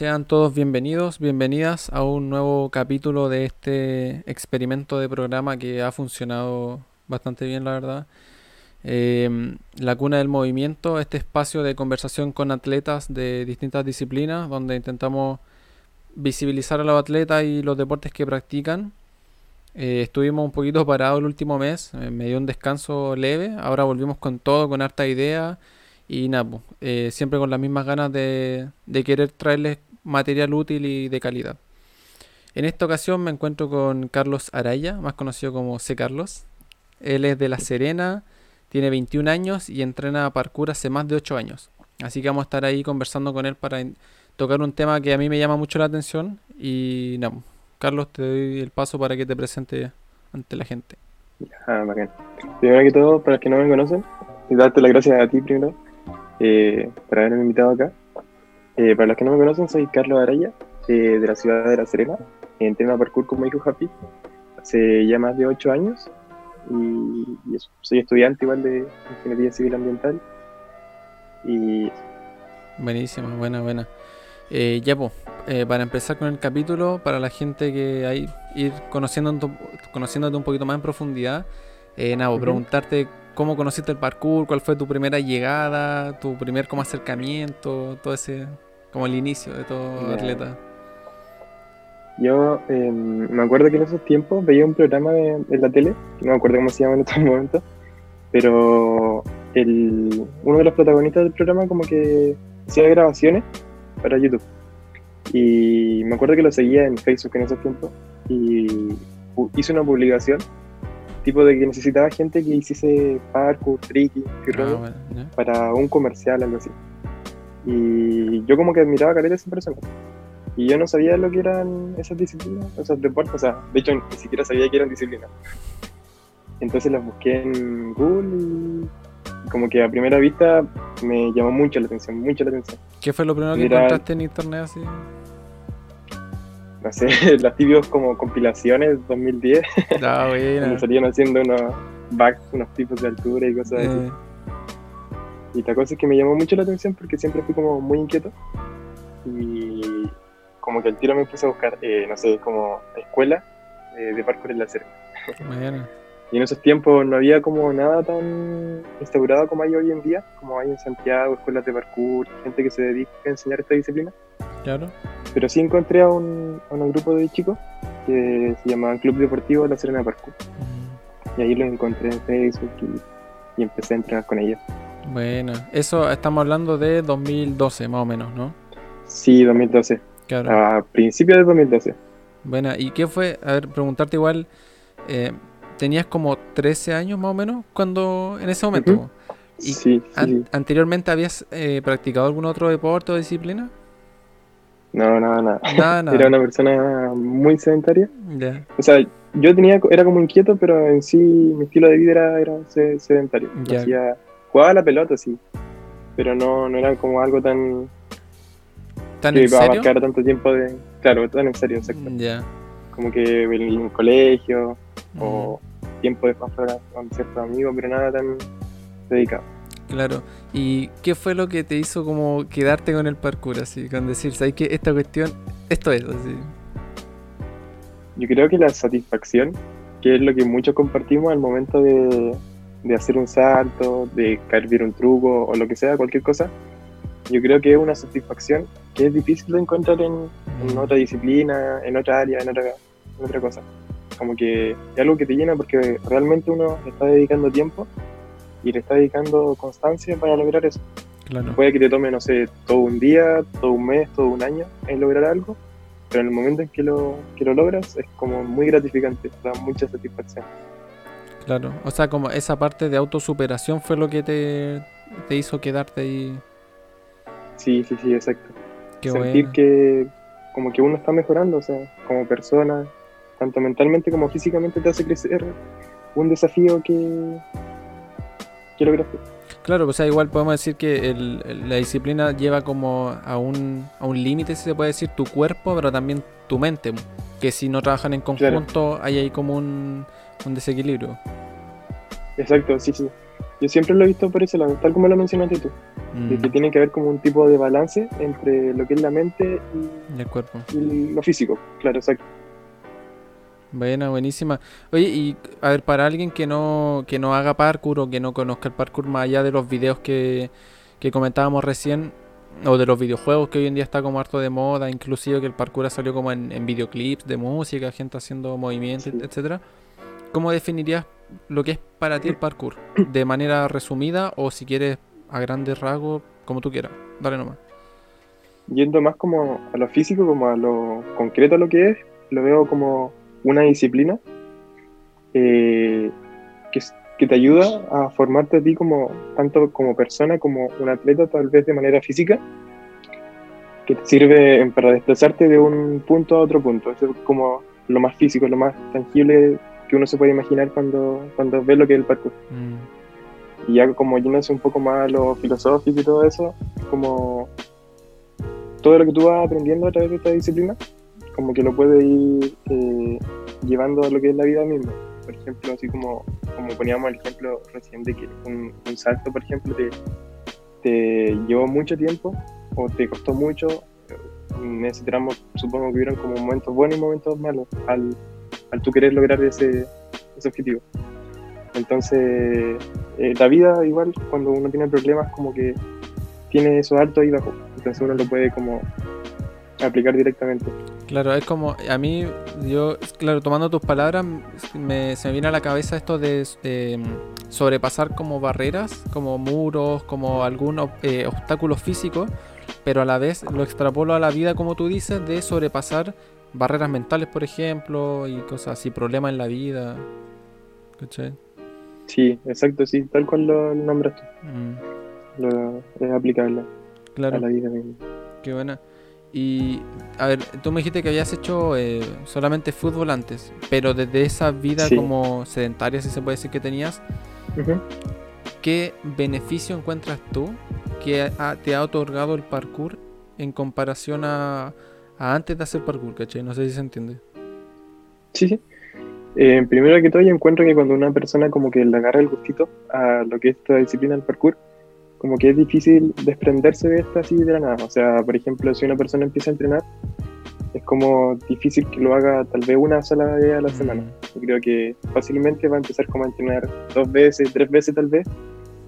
Sean todos bienvenidos, bienvenidas a un nuevo capítulo de este experimento de programa que ha funcionado bastante bien, la verdad. Em, la Cuna del Movimiento, este espacio de conversación con atletas de distintas disciplinas, donde intentamos visibilizar a los atletas y los deportes que practican. Eh, estuvimos un poquito parados el último mes, eh, me dio un descanso leve, ahora volvimos con todo, con harta idea y nada, eh, siempre con las mismas ganas de, de querer traerles material útil y de calidad. En esta ocasión me encuentro con Carlos Araya, más conocido como C. Carlos. Él es de La Serena, tiene 21 años y entrena parkour hace más de 8 años. Así que vamos a estar ahí conversando con él para tocar un tema que a mí me llama mucho la atención. Y nada, Carlos, te doy el paso para que te presente ante la gente. Ah. Primero que todo, para los que no me conocen, y darte las gracias a ti primero eh, por haberme invitado acá. Eh, para los que no me conocen, soy Carlos Araya, eh, de la ciudad de La Serena. Entreno parkour con hijo Happy hace ya más de 8 años. Y, eso, soy estudiante igual de Ingeniería Civil Ambiental. Y Buenísimo, buena, buena. Eh, ya, pues, para empezar con el capítulo, para la gente que hay ir conociendo, conociéndote un poquito más en profundidad, eh, nada, preguntarte cómo conociste el parkour, cuál fue tu primera llegada, tu primer como acercamiento, todo ese, como el inicio de todo atleta. Yo em, me acuerdo que en esos tiempos veía un programa de, en la tele, no me acuerdo cómo se llama en estos momentos, pero el, uno de los protagonistas del programa como que hacía grabaciones para YouTube. Y me acuerdo que lo seguía en Facebook en esos tiempos y hizo una publicación tipo de que necesitaba gente que hiciese parkour, tricky, ah, para un comercial, algo así. Y yo como que admiraba a caleta persona. Y yo no sabía lo que eran esas disciplinas, esos deportes, o sea, de hecho ni siquiera sabía que eran disciplinas. Entonces las busqué en Google y como que a primera vista me llamó mucho la atención, mucho la atención. ¿Qué fue lo primero que encontraste en internet así? no sé, las tibios como compilaciones 2010. Ah, bueno. salían haciendo unos backs, unos tipos de altura y cosas así. Eh. Y la cosa es que me llamó mucho la atención porque siempre fui como muy inquieto. Y como que al tiro me puse a buscar, eh, no sé, como escuela eh, de parkour en la serie. Y en esos tiempos no había como nada tan instaurado como hay hoy en día, como hay en Santiago, escuelas de parkour, gente que se dedica a enseñar esta disciplina. Claro. Pero sí encontré a un, grupo de chicos que se llamaban Club Deportivo La Serena Parkour. Mm. Y ahí los encontré en Facebook y, empecé a entrenar con ellos. Bueno, eso estamos hablando de 2012 más o menos, ¿no? Sí, 2012. Claro. A principios de 2012. Bueno, ¿y qué fue? A ver, preguntarte igual, eh, tenías como 13 años más o menos cuando en ese momento. ¿Y sí, anteriormente habías eh, practicado algún otro deporte o disciplina? No, nada, nada. Era una persona muy sedentaria. O sea, yo tenía, era como inquieto, pero en sí mi estilo de vida era, era sedentario. Hacía, jugaba la pelota, sí, pero no, no era como algo tan... ¿Tan que en iba a marcar tanto tiempo de... Claro, tan en serio, exacto. Como que en el colegio o tiempo de pasar con ciertos amigos, pero nada tan dedicado. Claro. ¿Y qué fue lo que te hizo como quedarte con el parkour así? Con decir, ¿sabes que esta cuestión, esto es así? Yo creo que la satisfacción, que es lo que muchos compartimos al momento de, hacer un salto, de caer bien un truco o lo que sea, cualquier cosa, yo creo que es una satisfacción que es difícil de encontrar en, mm. otra disciplina, en otra área, en otra, en otra cosa. Como que es algo que te llena porque realmente uno está dedicando tiempo y le está dedicando constancia para lograr eso. Puede que te tome, no sé, todo un día, todo un mes, todo un año en lograr algo, pero en el momento en que lo, que lo logras es como muy gratificante, da mucha satisfacción. Claro, o sea, como esa parte de autosuperación fue lo que te, te hizo quedarte ahí. Sí, sí, sí, exacto. Sentir que como que uno está mejorando, o sea, como persona, tanto mentalmente como físicamente te hace crecer un desafío que, Claro, o sea, igual podemos decir que la disciplina lleva como a un, a un límite, si se puede decir, tu cuerpo, pero también tu mente. Que si no trabajan en conjunto, hay ahí como un, desequilibrio. Exacto, sí, sí. Yo siempre lo he visto por ese lado, tal como lo mencionaste tú, de que Mm, tiene que haber como un tipo de balance entre lo que es la mente el cuerpo. y, y lo físico, claro, exacto. Buena, buenísima. Oye, y a ver, para alguien que no, que no haga parkour o que no conozca el parkour más allá de los videos que, que comentábamos recién, o de los videojuegos que hoy en día está como harto de moda, inclusive que el parkour ha salido como en, en videoclips de música, gente haciendo movimientos, Sí. etcétera. ¿Cómo definirías lo que es para ti el parkour? De manera resumida o si quieres a grandes rasgos, como tú quieras. Dale nomás. Yendo más como a lo físico, como a lo concreto a lo que es, lo veo como una disciplina eh, que, que te ayuda a formarte a ti como tanto como persona como un atleta, tal vez de manera física, que te sirve para desplazarte de un punto a otro punto. Eso es como lo más físico, lo más tangible que uno se puede imaginar cuando, cuando ve lo que es el parkour. Mm, Y ya como yéndose un poco más a lo filosófico y todo eso, como todo lo que tú vas aprendiendo a través de esta disciplina, como que lo puedes ir eh, llevando a lo que es la vida misma. Por ejemplo, así como, como poníamos el ejemplo recién que un, salto, por ejemplo, te, te llevó mucho tiempo o te costó mucho. En ese tramo supongo que hubieron como momentos buenos y momentos malos al, al tú querer lograr ese, ese objetivo. Entonces, eh, la vida igual cuando uno tiene problemas como que tiene esos altos y bajos. Entonces uno lo puede como aplicar directamente. Claro, es como, a mí, yo, claro, tomando tus palabras, me, se me viene a la cabeza esto de, de, mm, sobrepasar como barreras, como muros, como algún eh, obstáculo físico, pero a la vez lo extrapolo a la vida, como tú dices, de sobrepasar barreras mentales, por ejemplo, y cosas así, problemas en la vida. ¿Cachai? Sí, exacto, sí, tal cual lo, lo nombras tú. Mm, Lo, es aplicable claro. a la vida misma. Qué buena. Y, a ver, tú me dijiste que habías hecho eh, solamente fútbol antes, pero desde esa vida Sí. como sedentaria, si se puede decir que tenías. ¿qué beneficio encuentras tú que ha- te ha otorgado el parkour en comparación a, a antes de hacer parkour, ¿cachai? No sé si se entiende. Sí, sí. Eh, primero que todo, yo encuentro que cuando una persona como que le agarra el gustito a lo que es esta disciplina del parkour, como que es difícil desprenderse de esta así de la nada. O sea, por ejemplo, si una persona empieza a entrenar, es como difícil que lo haga tal vez una sola vez a la semana. Yo creo que fácilmente va a empezar como a entrenar dos veces, tres veces tal vez,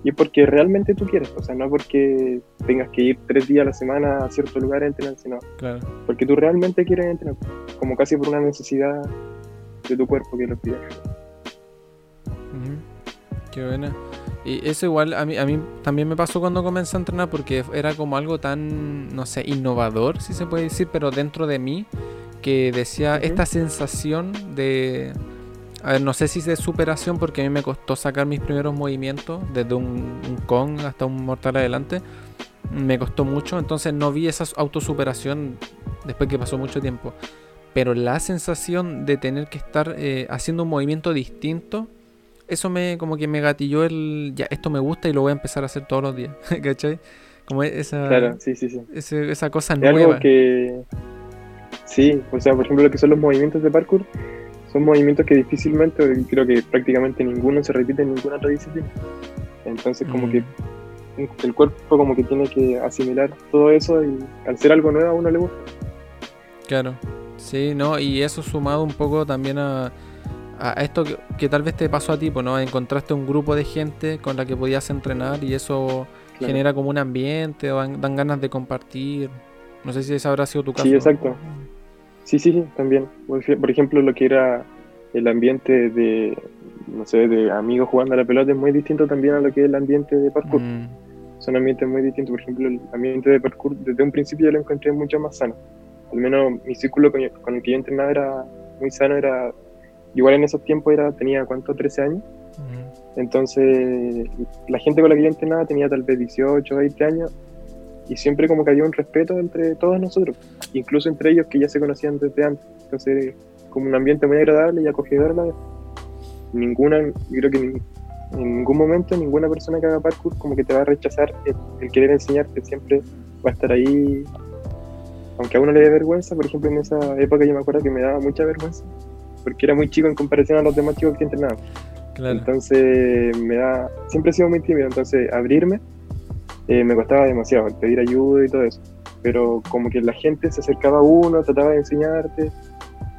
y es porque realmente tú quieres, o sea, no porque tengas que ir tres días a la semana a cierto lugar a entrenar, sino Claro. porque tú realmente quieres entrenar, como casi por una necesidad de tu cuerpo que lo pide. Ujú. Qué buena. Y eso igual a mí, a mí también me pasó cuando comencé a entrenar porque era como algo tan, no sé, innovador, si se puede decir, pero dentro de mí, que decía Ujú. esta sensación de, a ver, no sé si es de superación porque a mí me costó sacar mis primeros movimientos, desde un, un Kong hasta un mortal adelante, me costó mucho, entonces no vi esa autosuperación después que pasó mucho tiempo. Pero la sensación de tener que estar eh, haciendo un movimiento distinto, eso me como que me gatilló el ya esto me gusta y lo voy a empezar a hacer todos los días, ¿cachai? Como esa Claro, sí, sí, sí. ese- esa cosa Es nueva. algo que. Sí, o sea, por ejemplo, lo que son los movimientos de parkour, son movimientos que difícilmente, creo que prácticamente ninguno se repite en ninguna otra disciplina. Entonces, como Mm. que el cuerpo, como que tiene que asimilar todo eso y al ser algo nuevo a uno le gusta. Claro, sí, ¿no? Y eso sumado un poco también a, a esto que, que tal vez te pasó a ti, pues, ¿no? Encontraste un grupo de gente con la que podías entrenar y eso Claro. genera como un ambiente, o dan, dan ganas de compartir. No sé si ese habrá sido tu caso. Sí, exacto. Sí, sí, sí, también. Por ej- por ejemplo, lo que era el ambiente de, no sé, de amigos jugando a la pelota es muy distinto también a lo que es el ambiente de parkour. Mm, Son ambientes muy distintos. Por ejemplo, el ambiente de parkour desde un principio yo lo encontré mucho más sano. Al menos mi círculo con el que yo entrenaba era muy sano. Era, igual en esos tiempos era, tenía, ¿cuánto? 13 años. Entonces, la gente con la que yo entrenaba tenía tal vez 18, 20 años. Y siempre como que había un respeto entre todos nosotros. Incluso entre ellos que ya se conocían desde antes. Entonces, como un ambiente muy agradable y acogedor. Ninguna, yo creo que en ningún momento ninguna persona que haga parkour como que te va a rechazar el, el querer enseñarte. Siempre va a estar ahí. Aunque a uno le dé vergüenza, por ejemplo, en esa época yo me acuerdo que me daba mucha vergüenza. Porque era muy chico en comparación a los demás chicos que entrenaban. Entonces me da, siempre he sido muy tímido, entonces abrirme eh, me costaba demasiado, pedir ayuda y todo eso. Pero como que la gente se acercaba a uno, trataba de enseñarte.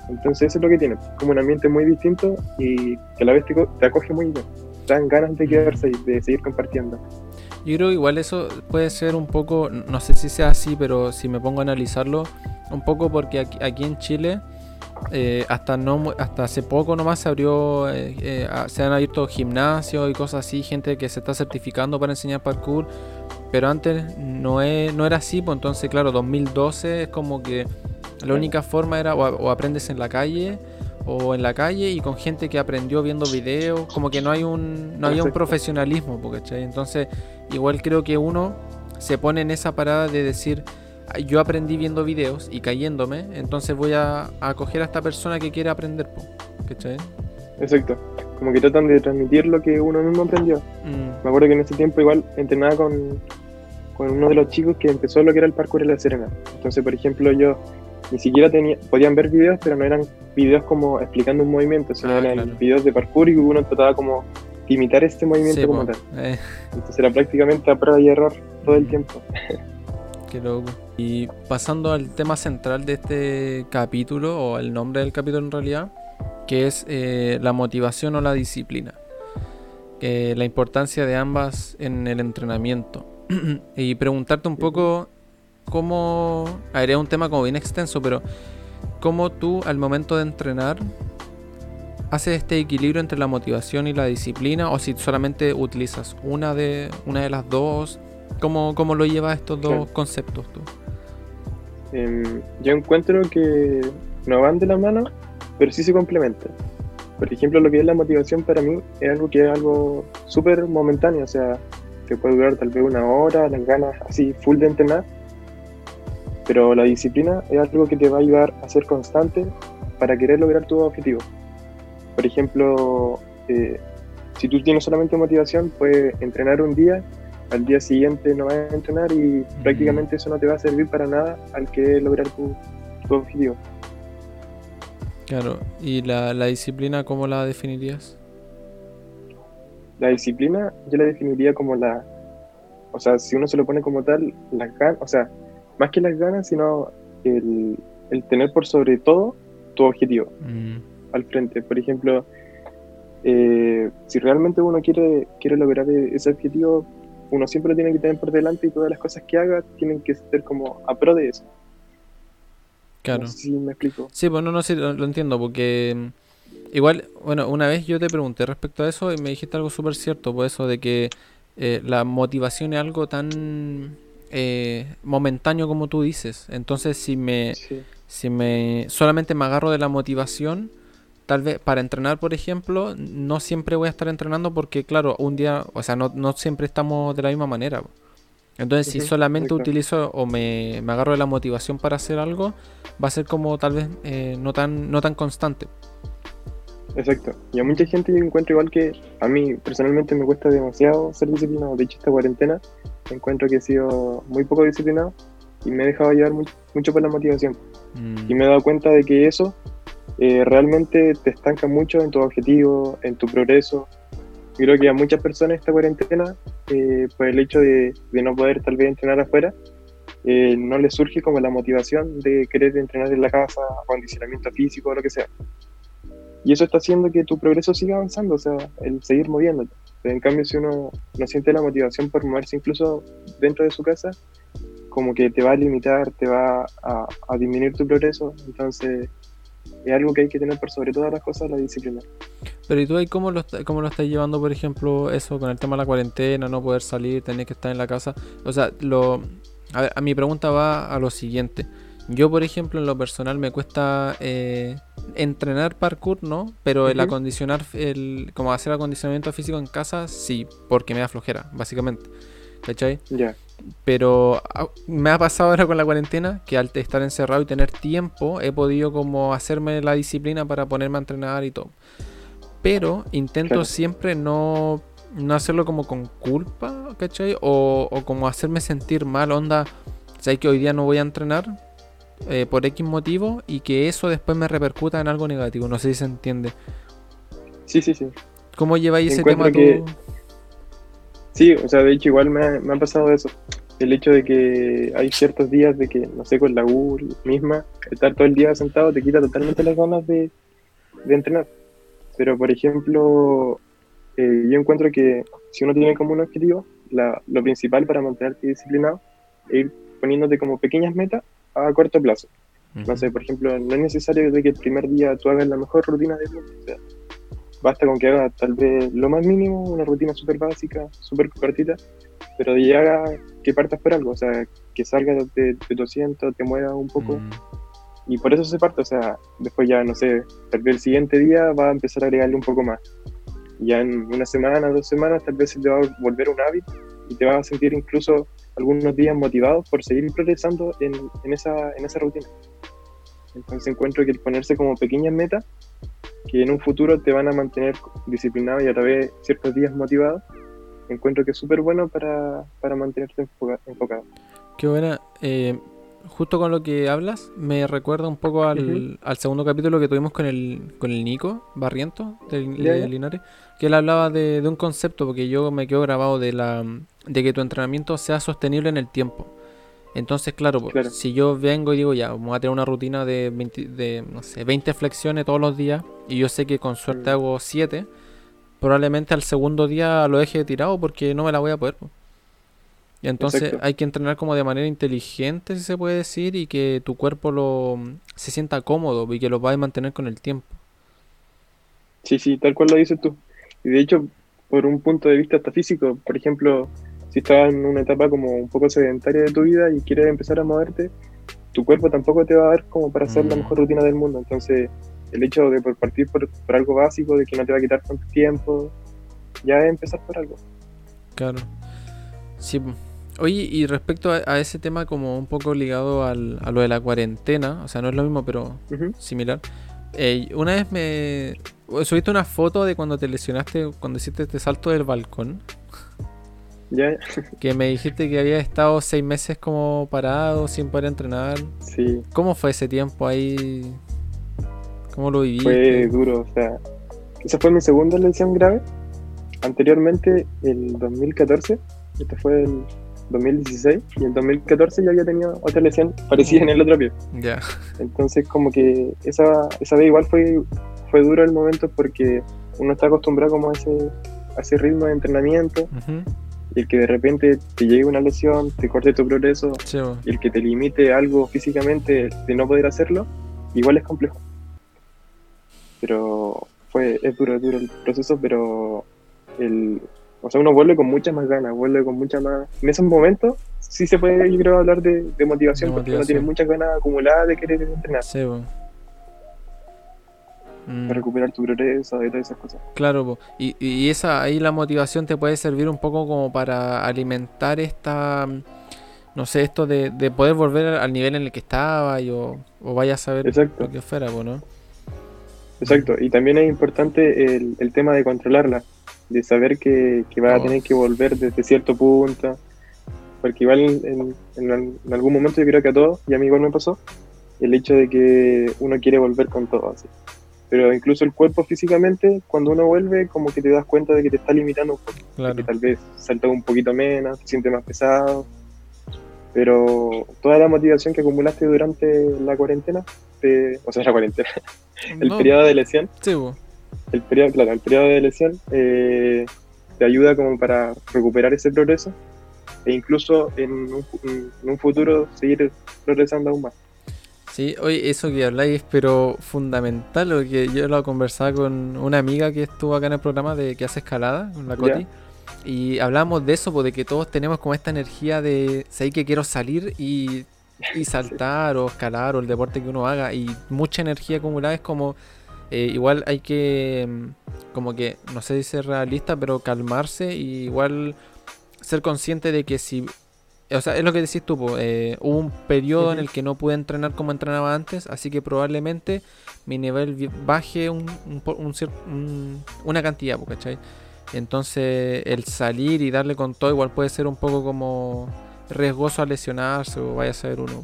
Entonces eso es lo que tiene, como un ambiente muy distinto y que a la vez te, acoge muy bien. Dan ganas de quedarse y de seguir compartiendo. Yo creo que igual eso puede ser un poco, no sé si sea así, pero si me pongo a analizarlo, un poco porque aquí, en Chile, eh, hasta no hasta hace poco nomás se abrió, eh, eh, se han abierto gimnasios y cosas así, gente que se está certificando para enseñar parkour, pero antes no, no era así, pues entonces claro, 2012 es como que la única forma era o, aprendes en la calle o en la calle y con gente que aprendió viendo videos, como que no hay un no había un profesionalismo, ¿cachai? Entonces, igual creo que uno se pone en esa parada de decir, yo aprendí viendo videos y cayéndome, entonces voy a, acoger a esta persona que quiere aprender, ¿cachai? Exacto, como que tratan de transmitir lo que uno mismo aprendió. Mm. Me acuerdo que en ese tiempo igual entrenaba con, con uno de los chicos que empezó lo que era el parkour en la Serena. Entonces, por ejemplo, yo ni siquiera tenía, podían ver videos, pero no eran videos como explicando un movimiento, sino ah, eran videos de parkour y uno trataba como de imitar este movimiento como tal. Eh. Entonces era prácticamente a prueba y error todo el tiempo. Loco. Y pasando al tema central de este capítulo, o el nombre del capítulo en realidad, que es eh, la motivación o la disciplina. la importancia de ambas en el entrenamiento. y preguntarte un poco cómo, a un tema como bien extenso, pero cómo tú al momento de entrenar haces este equilibrio entre la motivación y la disciplina o si solamente utilizas una de, una de las dos, ¿cómo, cómo lo llevas estos dos conceptos tú? Em, yo encuentro que no van de la mano, pero sí se complementan. Por ejemplo, lo que es la motivación para mí es algo que es algo súper momentáneo, o sea, que puede durar tal vez una hora, las ganas así full de entrenar, pero la disciplina es algo que te va a ayudar a ser constante para querer lograr tu objetivo. Por ejemplo, eh, si tú tienes solamente motivación, puedes entrenar un día, al día siguiente no vas a entrenar y prácticamente eso no te va a servir para nada al que lograr tu, objetivo. Claro, ¿y la, la disciplina cómo la definirías? La disciplina yo la definiría como la, o sea, si uno se lo pone como tal, las ganas, o sea, más que las ganas, sino el, tener por sobre todo tu objetivo mm. al frente. Por ejemplo, eh, si realmente uno quiere, quiere lograr e-, ese objetivo, uno siempre lo tiene que tener por delante y todas las cosas que haga tienen que ser como a pro de eso. Claro. si me explico. Sí, bueno, no sé, lo entiendo, porque Igual, bueno, una vez yo te pregunté respecto a eso y me dijiste algo súper cierto, por eso de que eh, la motivación es algo tan eh, momentáneo como tú dices. Entonces, si me, si me solamente me agarro de la motivación, tal vez para entrenar, por ejemplo, no siempre voy a estar entrenando porque, claro, un día, o sea, no, no siempre estamos de la misma manera. Entonces, si solamente utilizo o me, me, agarro de la motivación para hacer algo, va a ser como tal vez eh, no, tan, no tan constante. Exacto. Y a mucha gente yo encuentro igual que a mí personalmente me cuesta demasiado ser disciplinado. De hecho, esta cuarentena encuentro que he sido muy poco disciplinado y me he dejado llevar mucho, por la motivación. Mm. Y me he dado cuenta de que eso eh, realmente te estanca mucho en tu objetivo, en tu progreso. creo que a muchas personas esta cuarentena, eh, por el hecho de, no poder tal vez entrenar afuera, eh, no les surge como la motivación de querer entrenar en la casa, acondicionamiento físico o lo que sea. Y eso está haciendo que tu progreso siga avanzando, o sea, el seguir moviéndote. en cambio, si uno no siente la motivación por moverse incluso dentro de su casa, como que te va a limitar, te va a, disminuir tu progreso. Entonces, es algo que hay que tener por sobre todas las cosas, la disciplina. Pero ¿y tú ahí cómo lo, cómo lo estás llevando, por ejemplo, eso con el tema de la cuarentena, no poder salir, tener que estar en la casa? O sea, lo, a, ver, a mi pregunta va a lo siguiente. Yo, por ejemplo, en lo personal me cuesta eh, entrenar parkour, ¿no? Pero el acondicionar, el, como hacer acondicionamiento físico en casa, sí, porque me da flojera, básicamente. ¿Cachai? Ya. Pero ah, me ha pasado ahora con la cuarentena que al estar encerrado y tener tiempo, he podido como hacerme la disciplina para ponerme a entrenar y todo. Pero intento siempre no, no hacerlo como con culpa, ¿cachai? O, o como hacerme sentir mal, onda. ¿Sabes que hoy día no voy a entrenar? Eh, por X motivo y que eso después me repercuta en algo negativo. No sé si se entiende. Sí, sí, sí. ¿Cómo lleváis ese tema tú? Sí, o sea, de hecho igual me ha, pasado eso. El hecho de que hay ciertos días de que, no sé, con la U misma, estar todo el día sentado te quita totalmente las ganas de, entrenar. Pero, por ejemplo, eh, yo encuentro que si uno tiene como un objetivo, lo principal para mantenerte disciplinado es ir poniéndote como pequeñas metas a corto plazo. No sé, por ejemplo, no es necesario de que el primer día tú hagas la mejor rutina del mundo. O sea, basta con que hagas tal vez lo más mínimo, una rutina súper básica, súper cortita, pero ya haga que partas por algo, o sea, que salgas de, tu asiento, te muevas un poco. Mm. Y por eso se parte, o sea, después ya, no sé, tal vez el siguiente día va a empezar a agregarle un poco más. Ya en una semana, dos semanas, tal vez se te va a volver un hábito y te vas a sentir incluso algunos días motivados por seguir progresando en, en, esa, en esa rutina. Entonces encuentro que el ponerse como pequeñas metas, que en un futuro te van a mantener disciplinado y a través de ciertos días motivado, encuentro que es súper bueno para, para, mantenerte enfocado. Qué buena. Eh, justo con lo que hablas, me recuerda un poco al, al, segundo capítulo que tuvimos con el, con el Nico Barriento de, Linares, que él hablaba de, de, un concepto, porque yo me quedo grabado de, la, de que tu entrenamiento sea sostenible en el tiempo. Entonces, claro, pues, si yo vengo y digo, ya, vamos a tener una rutina de 20, de, no sé, 20 flexiones todos los días, y yo sé que con suerte mm. hago 7, probablemente al segundo día lo deje tirado porque no me la voy a poder. Y entonces hay que entrenar como de manera inteligente, si se puede decir, y que tu cuerpo lo se sienta cómodo y que lo vaya a mantener con el tiempo. Sí, sí, tal cual lo dices tú. Y de hecho, por un punto de vista hasta físico, por ejemplo, si estás en una etapa como un poco sedentaria de tu vida y quieres empezar a moverte, tu cuerpo tampoco te va a dar como para hacer la mm. mejor rutina del mundo. Entonces, el hecho de partir por, algo básico, de que no te va a quitar tanto tiempo, ya es empezar por algo. Claro. Sí. Oye, y respecto a, ese tema como un poco ligado al, a lo de la cuarentena, o sea, no es lo mismo, pero similar. Eh, una vez me subiste una foto de cuando te lesionaste, cuando hiciste este salto del balcón. Que me dijiste que había estado seis meses como parado, sin poder entrenar. Sí. ¿Cómo fue ese tiempo ahí? ¿Cómo lo viviste? Fue duro, o sea, esa fue mi segunda lesión grave. Anteriormente, el 2014, este fue el 2016, y en 2014 ya había tenido otra lesión parecida en el otro pie. Ya. Entonces, como que esa, esa vez igual fue, fue duro el momento porque uno está acostumbrado como a ese, a ese ritmo de entrenamiento y el que de repente te llegue una lesión, te corte tu progreso, y el que te limite algo físicamente de no poder hacerlo, igual es complejo. Pero fue, es duro, es duro el proceso, pero el, o sea, uno vuelve con muchas más ganas, vuelve con mucha más... En esos momentos sí se puede, yo creo, hablar de, motivación, porque uno tiene muchas ganas acumuladas de querer entrenar. Sí, Mm. recuperar tu progreso y todas esas cosas. Claro, y, y, esa ahí la motivación te puede servir un poco como para alimentar esta, no sé, esto de, poder volver al nivel en el que estaba y, o, vaya a saber lo que fuera, ¿no? Exacto, y también es importante el, el tema de controlarla, de saber que, que vas a tener que volver desde cierto punto, porque igual en, en, algún momento yo creo que a todos, y a mí igual me pasó, el hecho de que uno quiere volver con todo así pero incluso el cuerpo físicamente, cuando uno vuelve, como que te das cuenta de que te está limitando un poco. Que tal vez salta un poquito menos, te sientes más pesado. Pero toda la motivación que acumulaste durante la cuarentena, o sea, la cuarentena, el periodo de lesión, el periodo, claro, el periodo de lesión eh, te ayuda como para recuperar ese progreso e incluso en un, en un futuro seguir progresando aún más. Sí, hoy eso que habláis, pero fundamental, porque yo lo conversaba con una amiga que estuvo acá en el programa de que hace escalada, con la Coti, y hablamos de eso, pues, de que todos tenemos como esta energía de, sé que quiero salir y, saltar o escalar o el deporte que uno haga, y mucha energía acumulada es como, eh, igual hay que, mm, como que, no sé si ser realista, pero calmarse y igual ser consciente de que si o sea, es lo que decís tú, eh, hubo un periodo en el que no pude entrenar como entrenaba antes, así que probablemente mi nivel baje un, una cantidad, ¿cachai? Entonces el salir y darle con todo igual puede ser un poco como riesgoso a lesionarse o vaya a ser uno.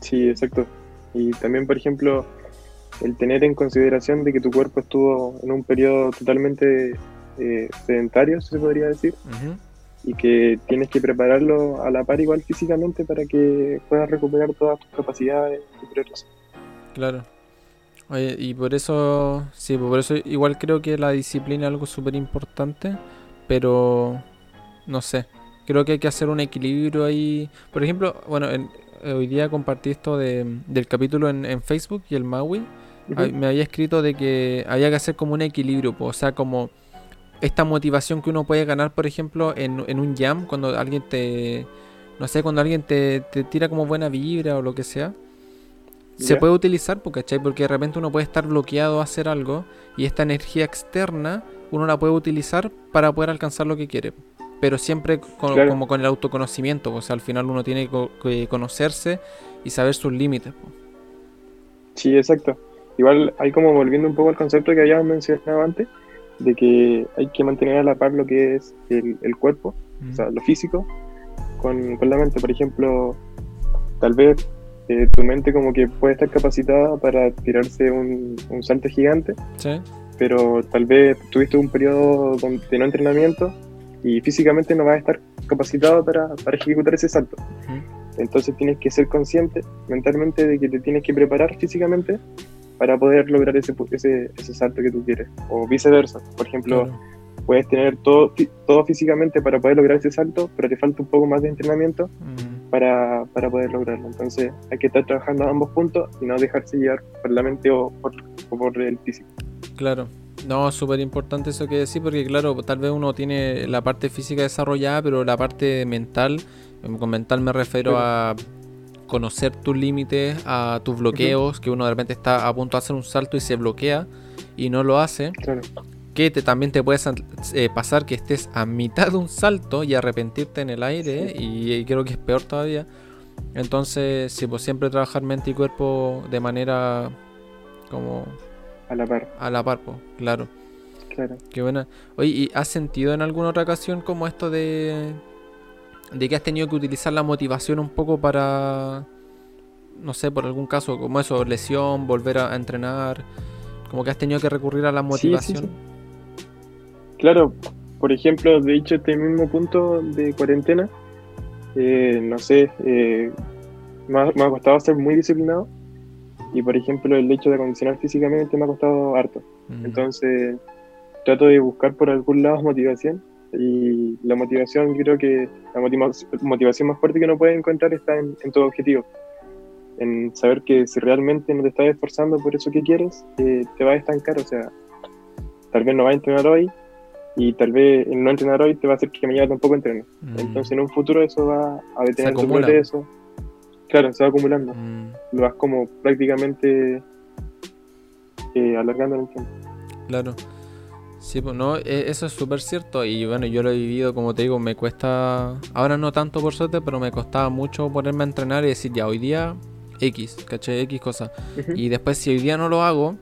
Sí, exacto. Y también, por ejemplo, el tener en consideración de que tu cuerpo estuvo en un periodo totalmente eh, sedentario, se podría decir, y que tienes que prepararlo a la par igual físicamente para que puedas recuperar todas tus capacidades y progreso. Claro. y por eso, sí, por eso igual creo que la disciplina es algo súper importante, pero no sé, creo que hay que hacer un equilibrio ahí. Por ejemplo, bueno, hoy día compartí esto de, del capítulo en, Facebook y el Maui me había escrito de que había que hacer como un equilibrio, o sea, como esta motivación que uno puede ganar, por ejemplo, en, en un jam, cuando alguien te, no sé, cuando alguien te, te tira como buena vibra o lo que sea, se puede utilizar, ¿cachai? Porque de repente uno puede estar bloqueado a hacer algo y esta energía externa uno la puede utilizar para poder alcanzar lo que quiere. Pero siempre como con el autoconocimiento, o sea, al final uno tiene que conocerse y saber sus límites. Sí, exacto. Igual hay como volviendo un poco al concepto que habíamos mencionado antes, de que hay que mantener a la par lo que es el, cuerpo, o sea, lo físico, con, la mente. Por ejemplo, tal vez eh, tu mente como que puede estar capacitada para tirarse un, salto gigante, pero tal vez tuviste un periodo de no entrenamiento y físicamente no vas a estar capacitado para, ejecutar ese salto. Entonces tienes que ser consciente mentalmente de que te tienes que preparar físicamente para poder lograr ese, ese, ese salto que tú quieres. O viceversa. Por ejemplo, puedes tener todo, todo físicamente para poder lograr ese salto, pero te falta un poco más de entrenamiento mm. para, para, poder lograrlo. Entonces hay que estar trabajando a ambos puntos y no dejarse llevar por la mente o por, por el físico. Claro. No, súper importante eso que decís, porque claro, tal vez uno tiene la parte física desarrollada, pero la parte mental, con mental me refiero a conocer tus límites, a tus bloqueos, que uno de repente está a punto de hacer un salto y se bloquea y no lo hace. Que te, también te puede eh, pasar que estés a mitad de un salto y arrepentirte en el aire, y, creo que es peor todavía. Entonces, sí, pues siempre trabajar mente y cuerpo de manera como... A la par. A la par, pues, claro. Claro. Qué buena. Oye, ¿y has sentido en alguna otra ocasión como esto de de que has tenido que utilizar la motivación un poco para, no sé, por algún caso como eso, lesión, volver a, entrenar, como que has tenido que recurrir a la motivación. Claro, por ejemplo, de hecho, este mismo punto de cuarentena, eh, no sé, eh, me, ha, costado ser muy disciplinado y, por ejemplo, el hecho de acondicionar físicamente me ha costado harto. Entonces, trato de buscar por algún lado motivación y la motivación, creo que la motivación más fuerte que uno puede encontrar está en, tu objetivo. En saber que si realmente no te estás esforzando por eso que quieres, eh, te va a estancar. O sea, tal vez no vas a entrenar hoy y tal vez no entrenar hoy te va a hacer que mañana tampoco entrenes. Mm. Entonces, en un futuro eso va a detener tu progreso. Claro, se va acumulando. Mm. Lo vas como prácticamente eh, alargando en el tiempo. Claro. Sí, pues no, e, eso es súper cierto y bueno, yo lo he vivido, como te digo, me cuesta, ahora no tanto por suerte, pero me costaba mucho ponerme a entrenar y decir, ya, hoy día X, caché X cosa. Y después si hoy día no lo hago,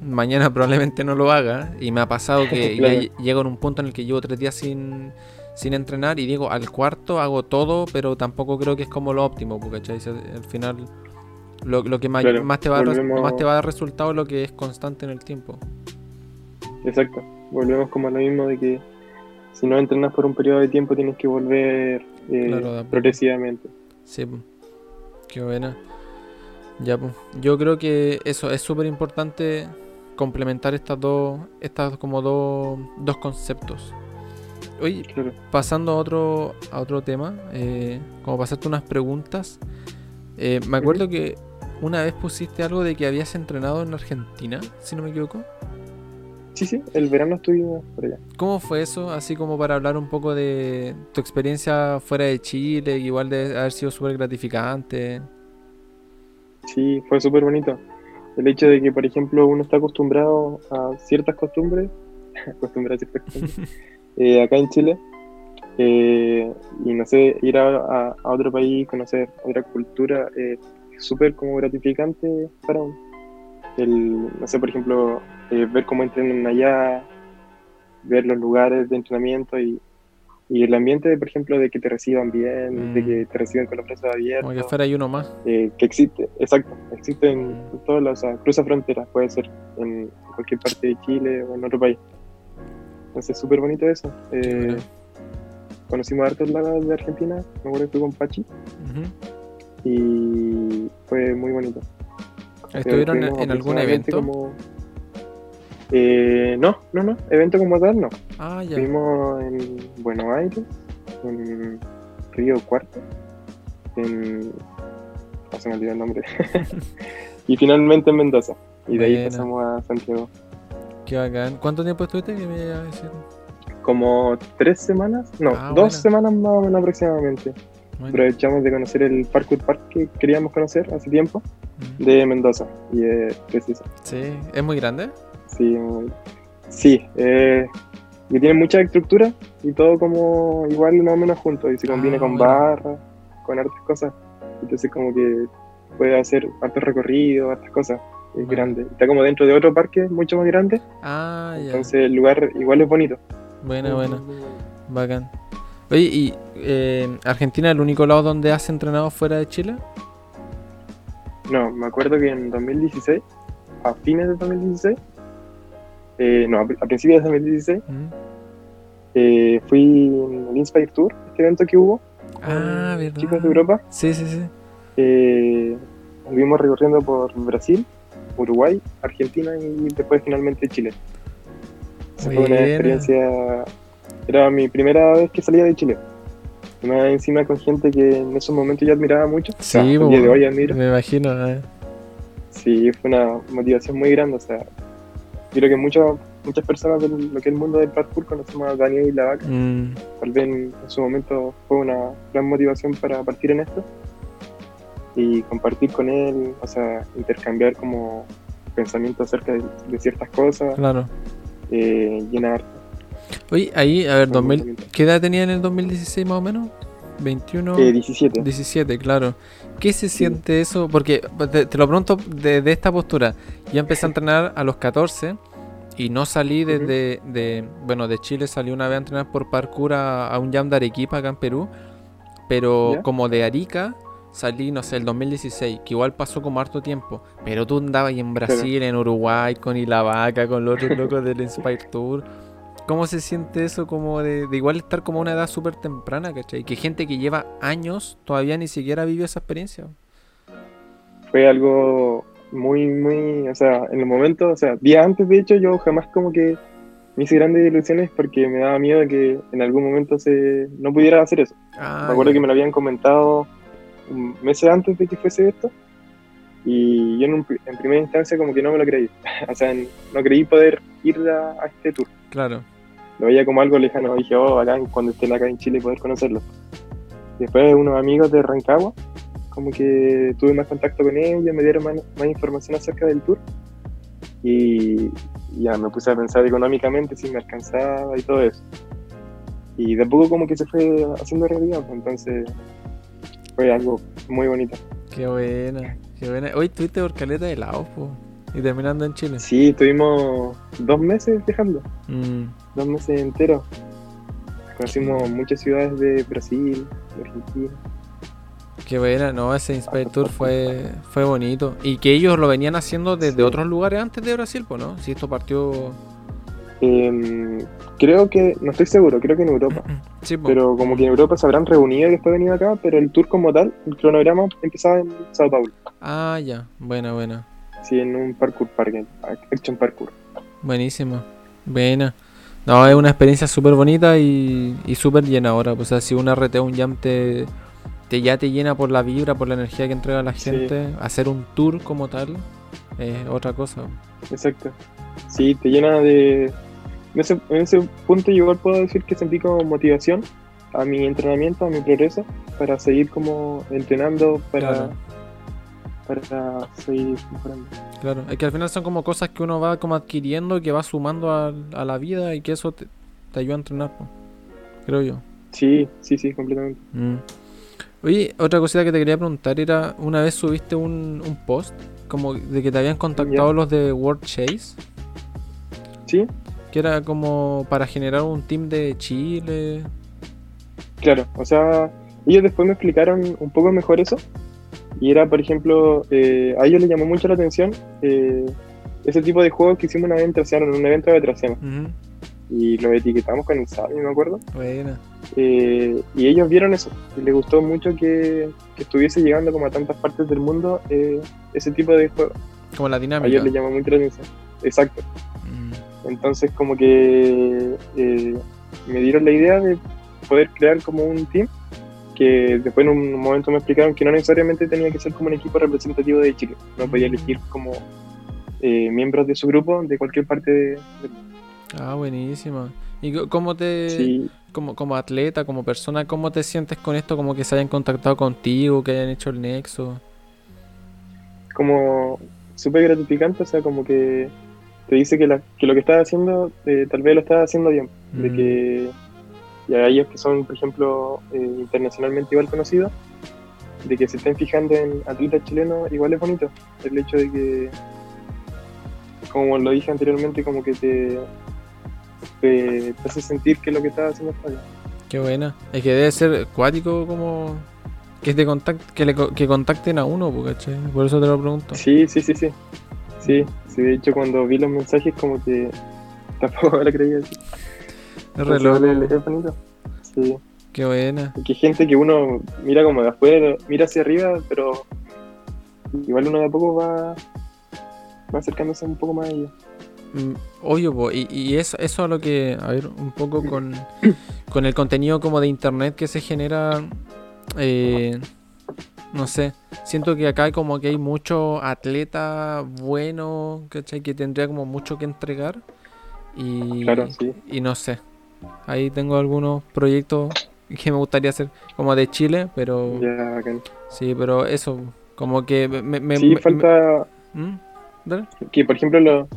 mañana probablemente no lo haga y me ha pasado que ya llego en un punto en el que llevo tres días sin, sin entrenar y digo, al cuarto hago todo, pero tampoco creo que es como lo óptimo, porque al final lo, que más, te va más te va a dar resultado es lo que es constante en el tiempo. Exacto volvemos como a lo mismo de que si no entrenas por un periodo de tiempo tienes que volver eh, progresivamente. Sí, qué buena. Ya, pues. Yo creo que eso es súper importante complementar estas dos, estas como dos, dos conceptos. Oye, pasando a otro, a otro tema, eh, como pasarte unas preguntas. Eh, me acuerdo que una vez pusiste algo de que habías entrenado en Argentina, si no me equivoco. Sí, sí, el verano estuvimos por allá. ¿Cómo fue eso? Así como para hablar un poco de tu experiencia fuera de Chile, igual de haber sido súper gratificante. Sí, fue súper bonito. El hecho de que, por ejemplo, uno está acostumbrado a ciertas costumbres, acostumbrado a ciertas costumbres, eh, acá en Chile, eh, y no sé, ir a, otro país, conocer otra cultura, eh, es súper como gratificante para uno. El, no sé, por ejemplo, eh, ver cómo entrenan allá, ver los lugares de entrenamiento y Y el ambiente, por ejemplo, de que te reciban bien, de Mm. que te reciban con los brazos abiertos, Como que fuera ahí uno más. eh, que existe, exacto, existe en Mm. todas las, o sea, cruza fronteras, puede ser en cualquier parte de Chile o en otro país. Entonces, súper bonito eso. Eh, conocimos a hartos lados de Argentina, me acuerdo que fui con Pachi, y fue muy bonito. ¿Estuvieron en, en algún evento? como- Eh, no, no, no, evento como tal no. Ah, ya. Estuvimos en Buenos Aires, en Río Cuarto, en... No se me olvidó el nombre. y finalmente en Mendoza. Y de ahí pasamos a Santiago. Qué bacán. ¿Cuánto tiempo estuviste? Que me iba a decir. Como tres semanas, no, Ah, dos buena. semanas más o menos aproximadamente. Bueno, Aprovechamos de conocer el Parkour Park que queríamos conocer hace tiempo, de Mendoza. Y es preciso. Sí, ¿es muy grande? Sí, muy- sí eh, y tiene mucha estructura y todo como igual más o menos junto y se combina Ah, con bueno. barras, con hartas cosas. Entonces como que puede hacer hartos recorridos, hartas cosas. Es Bueno. grande. Está como dentro de otro parque mucho más grande, Ah, ya. entonces el lugar igual es bonito. Buena, buena. Bacán. Oye, ¿y eh, Argentina es el único lado donde has entrenado fuera de Chile? No, me acuerdo que en 2016, a fines de 2016, eh, no, a, principios de 2016, Mm. eh, fui en el Inspire Tour, este evento que hubo, Ah, con verdad. chicos de Europa. Sí, sí, sí. Eh, estuvimos recorriendo por Brasil, Uruguay, Argentina y después finalmente Chile. Esa fue una experiencia. Era mi primera vez que salía de Chile. Más encima con gente que en esos momentos yo admiraba mucho. O sea, Sí, día de hoy admiro. me imagino. eh. Sí, fue una motivación muy grande. O sea, yo creo que muchas muchas personas de lo que es el mundo del parkour conocemos a Daniel y la vaca. Mm, Tal vez en, en su momento fue una gran motivación para partir en esto y compartir con él, o sea, intercambiar como pensamientos acerca de, de ciertas cosas, claro. eh, llenar. Oye, ahí, a ver, Muy 2000, bonito. ¿qué edad tenía en el 2016 más o menos? 21. Eh, 17. 17, claro. ¿Qué se siente eso? Porque te, te lo pregunto de, de esta postura. Yo empecé a entrenar a los 14 y no salí desde, de, bueno, de Chile salí una vez a entrenar por parkour a, a un jam de Arequipa acá en Perú, pero ¿Ya? como de Arica salí, no sé, el 2016, que igual pasó como harto tiempo, pero tú andabas ahí en Brasil, en Uruguay, con Ilavaca, con los otros locos del Inspire Tour. ¿Cómo se siente eso como de, de igual estar como a una edad súper temprana, ¿cachai? Que gente que lleva años todavía ni siquiera vivió esa experiencia. Fue algo muy, muy, o sea, en el momento, o sea, días antes de hecho yo jamás como que me hice grandes ilusiones porque me daba miedo de que en algún momento se no pudiera hacer eso. Ah, me acuerdo que me lo habían comentado meses antes de que fuese esto y yo en, un en primera instancia como que no me lo creí. o sea, en- no creí poder ir a, a este tour. Claro. Lo veía como algo lejano. Dije, oh, bacán, cuando estén acá en Chile poder conocerlo. Después unos amigos de Rancagua, como que tuve más contacto con ellos, me dieron más, más información acerca del tour. Y ya me puse a pensar económicamente si me alcanzaba y todo eso. Y de poco como que se fue haciendo realidad, pues, entonces fue algo muy bonito. Qué buena. Qué buena. Hoy estuviste por caleta de Laos, po. Y terminando en Chile. Sí, estuvimos dos meses viajando, Mm, dos meses enteros. Conocimos muchas ciudades de Brasil, de Argentina. qué buena, no, ese Inspire Tour fue, fue bonito. Y que ellos lo venían haciendo desde Sí. otros lugares antes de Brasil, pues, ¿no? Si esto partió. Em, creo que, no estoy seguro, creo que en Europa. Sí, po. Pero como que en Europa se habrán reunido y después venido acá, pero el tour como tal, el cronograma empezaba en Sao Paulo. Ah, ya. Buena, buena. Sí, en un parkour park, en Action Parkour. Buenísimo. Buena. No, es una experiencia súper bonita y, y súper llenadora. Pues, o sea, si un RT un jam te, te ya te llena por la vibra, por la energía que entrega la Sí. gente, hacer un tour como tal es otra cosa. Exacto. Sí, te llena de... En ese, en ese punto yo igual puedo decir que sentí como motivación a mi entrenamiento, a mi progreso, para seguir como entrenando, para, Claro. Para seguir mejorando. Claro, es que al final son como cosas que uno va como adquiriendo, que va sumando a, a la vida y que eso te, te ayuda a entrenar, creo yo. Sí, sí, sí, completamente. Mm. Oye, otra cosita que te quería preguntar era, una vez subiste un, un post como de que te habían contactado los de World Chase, Sí, que era como para generar un team de Chile. Claro, o sea, ellos después me explicaron un poco mejor eso. Y era, por ejemplo, eh, a ellos les llamó mucho la atención eh, ese tipo de juegos que hicimos una vez en en un evento de Tracena. Y lo etiquetamos con el SABI, me acuerdo. Bueno. Eh, y ellos vieron eso. Y les gustó mucho que, que, estuviese llegando como a tantas partes del mundo ese tipo de juegos. Como la dinámica. A ellos les llamó mucho la atención. Exacto. Mm. Entonces como que me dieron la idea de poder crear como un team que después en un momento me explicaron que no necesariamente tenía que ser como un equipo representativo de Chile, no podía elegir como eh, miembros de su grupo de cualquier parte de, Ah, buenísimo. ¿Y cómo te, como, como atleta, como persona, cómo te sientes con esto? Como que se hayan contactado contigo, que hayan hecho el nexo. Como súper gratificante, o sea, como que te dice que, la, que lo que estás haciendo, eh, tal vez lo estás haciendo bien, de mm. que y a ellos que son, por ejemplo, eh, internacionalmente igual conocidos, de que se estén fijando en atletas chilenos, igual es bonito. El hecho de que, como lo dije anteriormente, como que te, te, hace sentir que lo que estás haciendo está bien. Qué buena. Es que debe ser cuático como que, te contact, que, le, que contacten a uno, por eso te lo pregunto. Sí, sí, sí, sí. Sí, sí, de hecho cuando vi los mensajes como que tampoco me lo creía. Así. El reloj. Es bonito. Sí. Qué buena. Que gente que uno mira como de afuera, mira hacia arriba, pero igual uno de a poco va, va acercándose un poco más a ella. Mm, Oye, y, y eso, eso a lo que, a ver, un poco con, con el contenido como de internet que se genera, eh, no sé, siento que acá hay como que hay mucho atleta bueno, ¿cachai? Que tendría como mucho que entregar. Y, claro, sí. y no sé, Ahí tengo algunos proyectos que me gustaría hacer como de Chile, pero... Sí, pero eso, como que me... sí, falta... ¿Mm? Que, por ejemplo, lo,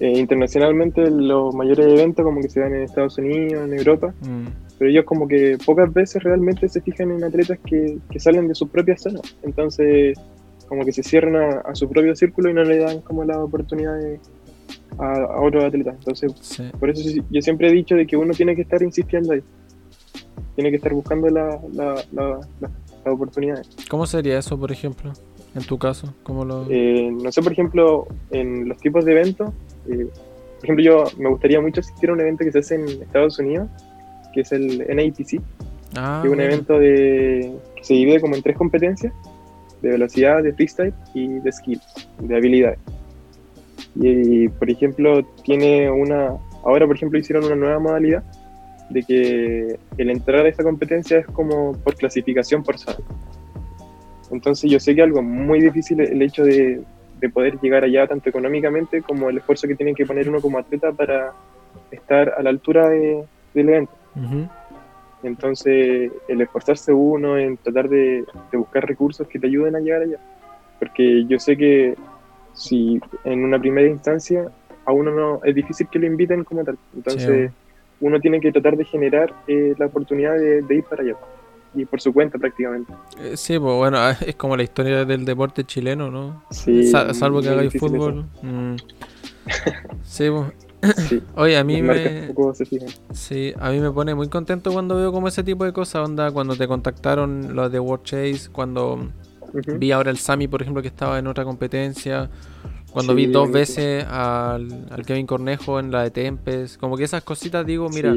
eh, internacionalmente los mayores eventos como que se dan en Estados Unidos, en Europa, mm. pero ellos como que pocas veces realmente se fijan en atletas que, que salen de sus propias zonas. Entonces, como que se cierran a, a, su propio círculo y no le dan como la oportunidad de a, a otros atletas. Entonces, por eso yo siempre he dicho de que uno tiene que estar insistiendo ahí. Tiene que estar buscando la, la, la, las oportunidades. ¿Cómo sería eso, por ejemplo? En tu caso, ¿cómo lo...? Eh, no sé, por ejemplo, en los tipos de eventos, eh, por ejemplo, yo me gustaría mucho asistir a un evento que se hace en Estados Unidos, que es el NAPC, ah, que es un evento de, que se divide como en tres competencias, de velocidad, de freestyle y de skills, de habilidades. Y, por ejemplo, tiene una. Ahora, por ejemplo, hicieron una nueva modalidad de que el entrar a esa competencia es como por clasificación por sal. Entonces, yo sé que algo muy difícil el hecho de, de poder llegar allá, tanto económicamente como el esfuerzo que tiene que poner uno como atleta para estar a la altura de, del evento. Entonces, el esforzarse uno en tratar de, de, buscar recursos que te ayuden a llegar allá. Porque yo sé que si en una primera instancia a uno no es difícil que lo inviten como tal. Entonces, uno tiene que tratar de generar eh, la oportunidad de, ir para allá. Y por su cuenta prácticamente. Eh, sí, pues bueno, es como la historia del deporte chileno, ¿no? Sí. salvo que hagáis fútbol. Mm. Sí, pues. Oye, a mí me. Sí, a mí me pone muy contento cuando veo como ese tipo de cosas. Onda, cuando te contactaron los de World Chase, cuando Vi ahora el Sami, por ejemplo, que estaba en otra competencia. Cuando vi dos veces al, Kevin Cornejo en la de Tempest. Como que esas cositas digo, mira,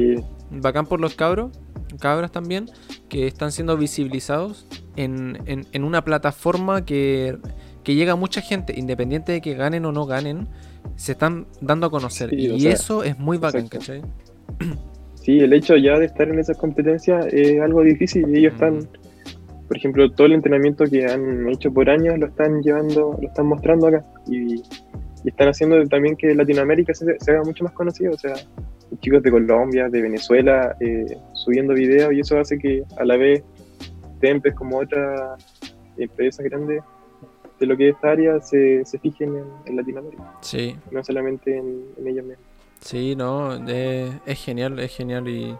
bacán por los cabros, cabras también, que están siendo visibilizados en, en, una plataforma que, que, llega a mucha gente, independiente de que ganen o no ganen, se están dando a conocer. y eso es muy bacán, ¿cachai? Sí, el hecho ya de estar en esas competencias es algo difícil y ellos están por ejemplo, todo el entrenamiento que han hecho por años lo están llevando, lo están mostrando acá y, están haciendo también que Latinoamérica se, haga mucho más conocido, o sea, chicos de Colombia, de Venezuela, eh, subiendo videos y eso hace que a la vez Tempes como otras empresas grandes de lo que es esta área se, se fijen en, Latinoamérica. Sí. No solamente en, en ellas mismas. Sí, no, es genial, es genial y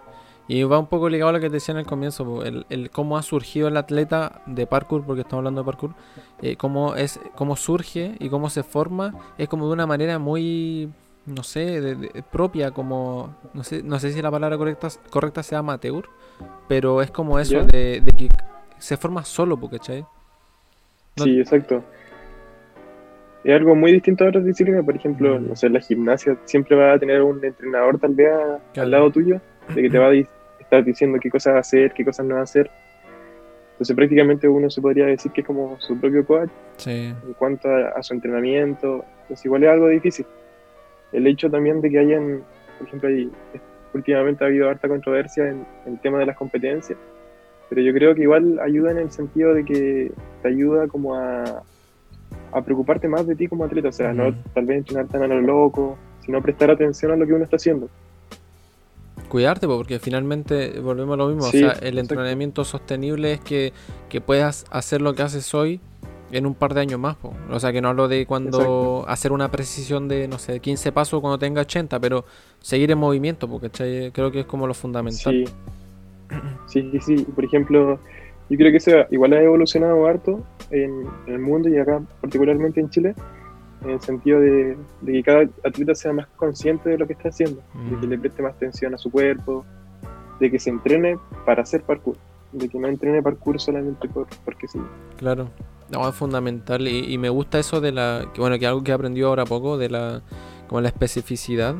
y va un poco ligado a lo que te decía en el comienzo, el, el cómo ha surgido el atleta de parkour, porque estamos hablando de parkour, eh, cómo, es, cómo surge y cómo se forma, es como de una manera muy, no sé, de, propia, como, no sé, no sé si la palabra correcta, correcta sea amateur, pero es como eso de, que se forma solo, ¿cachai? Sí, exacto. Es algo muy distinto a otras disciplinas, por ejemplo, mm. no sé, la gimnasia siempre va a tener un entrenador tal vez al lado tuyo, de que te va a estar diciendo qué cosas hacer, qué cosas no hacer. Entonces prácticamente uno se podría decir que es como su propio coach en cuanto a, su entrenamiento. Entonces igual es algo difícil. El hecho también de que hayan, por ejemplo, últimamente ha habido harta controversia en, el tema de las competencias, pero yo creo que igual ayuda en el sentido de que te ayuda como a, a preocuparte más de ti como atleta, o sea, no tal vez entrenar tan a lo loco, sino prestar atención a lo que uno está haciendo cuidarte, porque finalmente volvemos a lo mismo. o sea, el entrenamiento sostenible es que, puedas hacer lo que haces hoy en un par de años más. O sea, que no hablo de cuando hacer una precisión de, no sé, 15 pasos cuando tenga 80, pero seguir en movimiento, porque creo que es como lo fundamental. Sí, sí, sí. Por ejemplo, yo creo que eso igual ha evolucionado harto en el mundo y acá, particularmente en Chile en el sentido de, que cada atleta sea más consciente de lo que está haciendo, de que le mm. preste más atención a su cuerpo, de que se entrene para hacer parkour, de que no entrene parkour solamente por, porque sí. Claro, no, es fundamental y, me gusta eso de la, que bueno, que algo que he aprendido ahora poco, de la, como la especificidad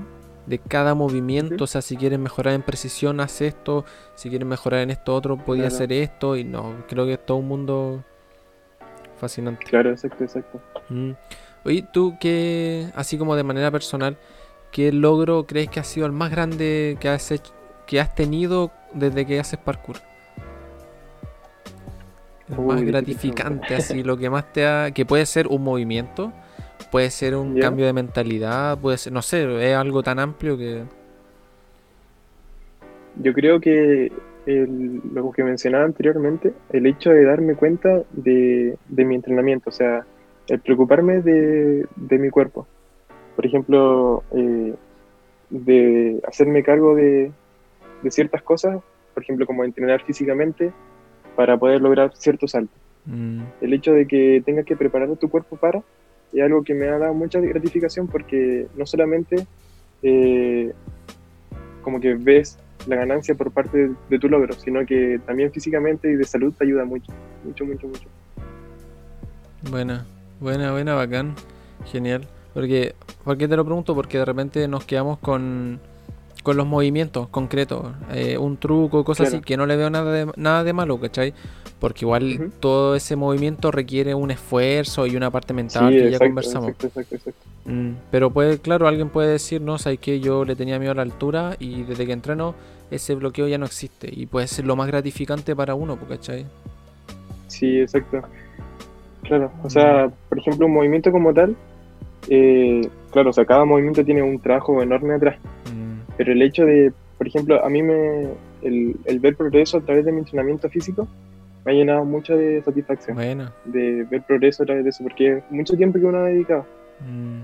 de cada movimiento, o sea, si quieres mejorar en precisión, haz esto, si quieres mejorar en esto otro, podía hacer esto, y no, creo que es todo un mundo fascinante. Claro, exacto, exacto. Mm. Oye, tú que, así como de manera personal, ¿qué logro crees que ha sido el más grande que has hecho, que has tenido desde que haces parkour? El más gratificante, así, lo que más te ha. que puede ser un movimiento, puede ser un cambio de mentalidad, puede ser, no sé, es algo tan amplio que. Yo creo que lo que mencionaba anteriormente, el hecho de darme cuenta de, de mi entrenamiento, o sea, el preocuparme de, mi cuerpo. Por ejemplo, eh, de hacerme cargo de, ciertas cosas, por ejemplo, como entrenar físicamente para poder lograr ciertos saltos. Mm. El hecho de que tengas que preparar tu cuerpo para es algo que me ha dado mucha gratificación porque no solamente eh, como que ves la ganancia por parte de, tu logro, sino que también físicamente y de salud te ayuda mucho, mucho, mucho, mucho. Bueno, Buena, buena, bacán. Genial. Porque, ¿Por qué te lo pregunto? Porque de repente nos quedamos con, con los movimientos concretos. Eh, un truco, cosas así, que no le veo nada de, nada de malo, ¿cachai? Porque igual todo ese movimiento requiere un esfuerzo y una parte mental que ya conversamos. Mm, pero puede, claro, alguien puede decir, no, sabes que yo le tenía miedo a la altura y desde que entreno ese bloqueo ya no existe. Y puede ser lo más gratificante para uno, ¿cachai? Sí, exacto. Claro, o sea, por ejemplo, un movimiento como tal, eh, claro, o sea, cada movimiento tiene un trabajo enorme atrás, mm. pero el hecho de, por ejemplo, a mí me, el, ver progreso a través de mi entrenamiento físico me ha llenado mucho de satisfacción, bueno. de ver progreso a través de eso, porque mucho tiempo que uno ha dedicado. Mm.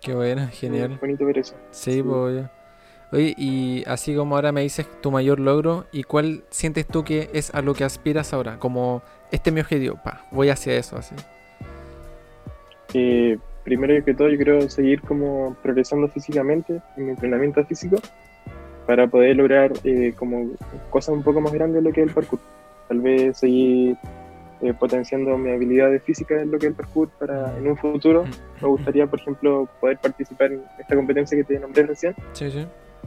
Qué bueno, genial. bonito ver eso. Sí, pues, Oye, y así como ahora me dices tu mayor logro, ¿y cuál sientes tú que es a lo que aspiras ahora? Como este es mi objetivo, pa, voy hacia eso, así. Eh, primero que todo, yo quiero seguir como progresando físicamente en mi entrenamiento físico para poder lograr eh, como cosas un poco más grandes de lo que es el parkour. Tal vez seguir eh, potenciando mi habilidad de física en lo que es el parkour para en un futuro. Me gustaría, por ejemplo, poder participar en esta competencia que te nombré recién. Sí, sí.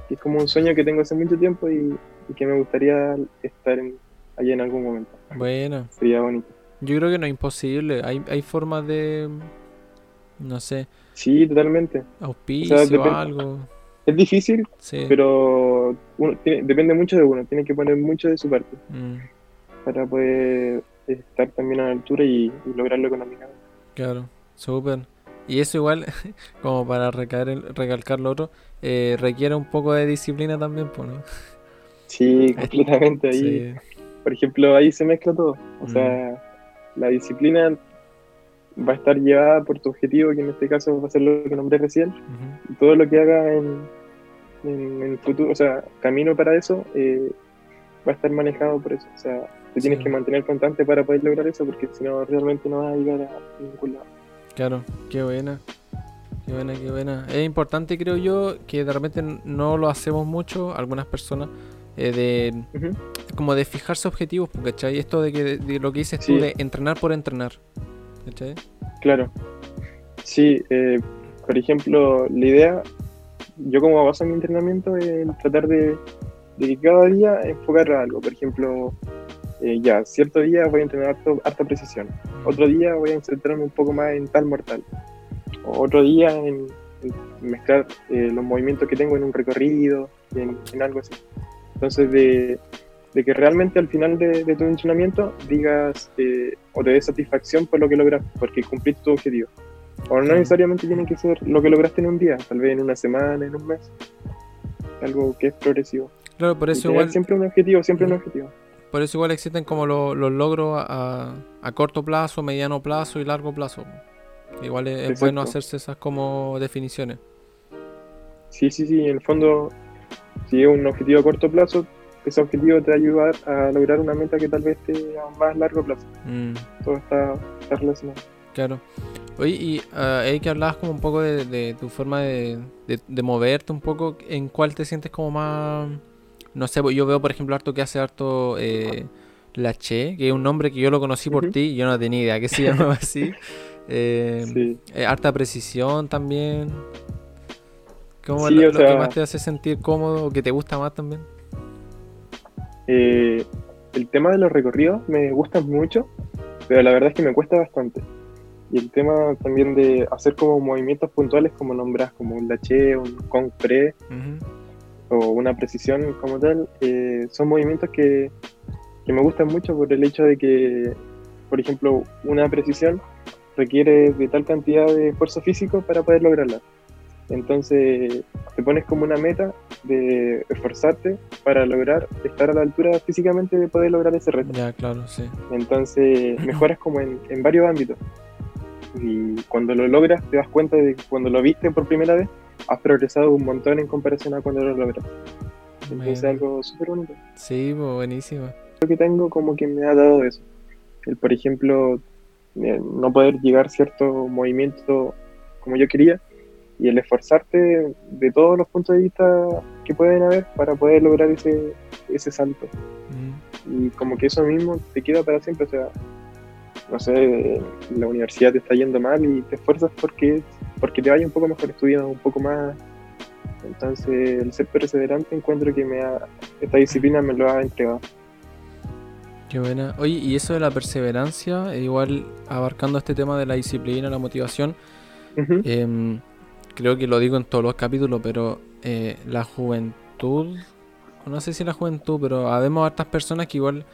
es como un sueño que tengo hace mucho tiempo y, y que me gustaría estar en, allá en algún momento. Bueno. Sería bonito. Yo creo que no es imposible. Hay, hay formas de. No sé. Sí, totalmente. Auspicio o, algo. Es difícil, pero depende mucho de uno. Tiene que poner mucho de su parte mm. para poder estar también a la altura y, lograrlo económicamente. Claro, súper. Y eso igual, como para recaer, recalcar lo otro, eh, requiere un poco de disciplina también, pues, ¿no? Sí, completamente. Ahí por ejemplo, ahí se mezcla todo. O sea, mm. la disciplina va a estar llevada por tu objetivo, que en este caso va a ser lo que nombré recién, y todo lo que haga en, el futuro, o sea, camino para eso, eh, va a estar manejado por eso. O sea, te tienes que mantener constante para poder lograr eso, porque si no, realmente no vas a llegar a ningún lado. Claro, qué buena. Qué buena, qué buena. Es importante, creo yo, que de repente no lo hacemos mucho, algunas personas, eh, de como de fijarse objetivos, ¿cachai? Esto de que de, lo que dices tú, de entrenar por entrenar, ¿cachai? Claro. Sí, eh, por ejemplo, la idea, yo como baso mi entrenamiento es tratar de, de cada día enfocar a algo. Por ejemplo, eh, ya, cierto día voy a entrenar harta precisión, otro día voy a centrarme un poco más en tal mortal, otro día en, mezclar eh, los movimientos que tengo en un recorrido, en, en algo así. Entonces, de, de, que realmente al final de, tu entrenamiento digas eh, o te des satisfacción por lo que lograste, porque cumpliste tu objetivo. O no necesariamente tiene que ser lo que lograste en un día, tal vez en una semana, en un mes. Algo que es progresivo. Claro, por eso igual. Siempre un objetivo, siempre un objetivo. Por eso igual existen como los, logros a, corto plazo, mediano plazo y largo plazo. Igual es, bueno hacerse esas como definiciones. Sí, sí, sí, en el fondo, si es un objetivo a corto plazo, ese objetivo te va a ayudar a lograr una meta que tal vez esté a más largo plazo. Mm. Todo está, relacionado. Claro. Oye, y uh, que hablabas como un poco de, tu forma de, de, moverte un poco, ¿en cuál te sientes como más no sé, yo veo, por ejemplo, harto que hace harto eh, Che, que es un nombre que yo lo conocí por ti y yo no tenía idea que se llamaba así. Eh, eh, harta precisión también. ¿Cómo es lo, que más te hace sentir cómodo o que te gusta más también? Eh, el tema de los recorridos me gusta mucho, pero la verdad es que me cuesta bastante. Y el tema también de hacer como movimientos puntuales, como nombras, como un lache, un concre, o una precisión como tal, eh, son movimientos que, que, me gustan mucho por el hecho de que, por ejemplo, una precisión requiere de tal cantidad de esfuerzo físico para poder lograrla. Entonces te pones como una meta de esforzarte para lograr estar a la altura físicamente de poder lograr ese reto. Ya, claro, sí. Entonces mejoras como en, en varios ámbitos. Y cuando lo logras te das cuenta de que cuando lo viste por primera vez has progresado un montón en comparación a cuando lo logras. Es algo súper bonito. Sí, buenísimo. Lo que tengo como que me ha dado eso. El, por ejemplo, eh, no poder llegar cierto movimiento como yo quería y el esforzarte de todos los puntos de vista que pueden haber para poder lograr ese, ese salto. Y como que eso mismo te queda para siempre. O sea, no sé, la universidad te está yendo mal y te esfuerzas porque porque te vaya un poco mejor estudiando, un poco más. Entonces, el ser perseverante encuentro que me esta disciplina me lo ha entregado. Qué buena. Oye, y eso de la perseverancia, igual abarcando este tema de la disciplina, la motivación, creo que lo digo en todos los capítulos, pero eh, la juventud, no sé si la juventud, pero habemos hartas personas que igual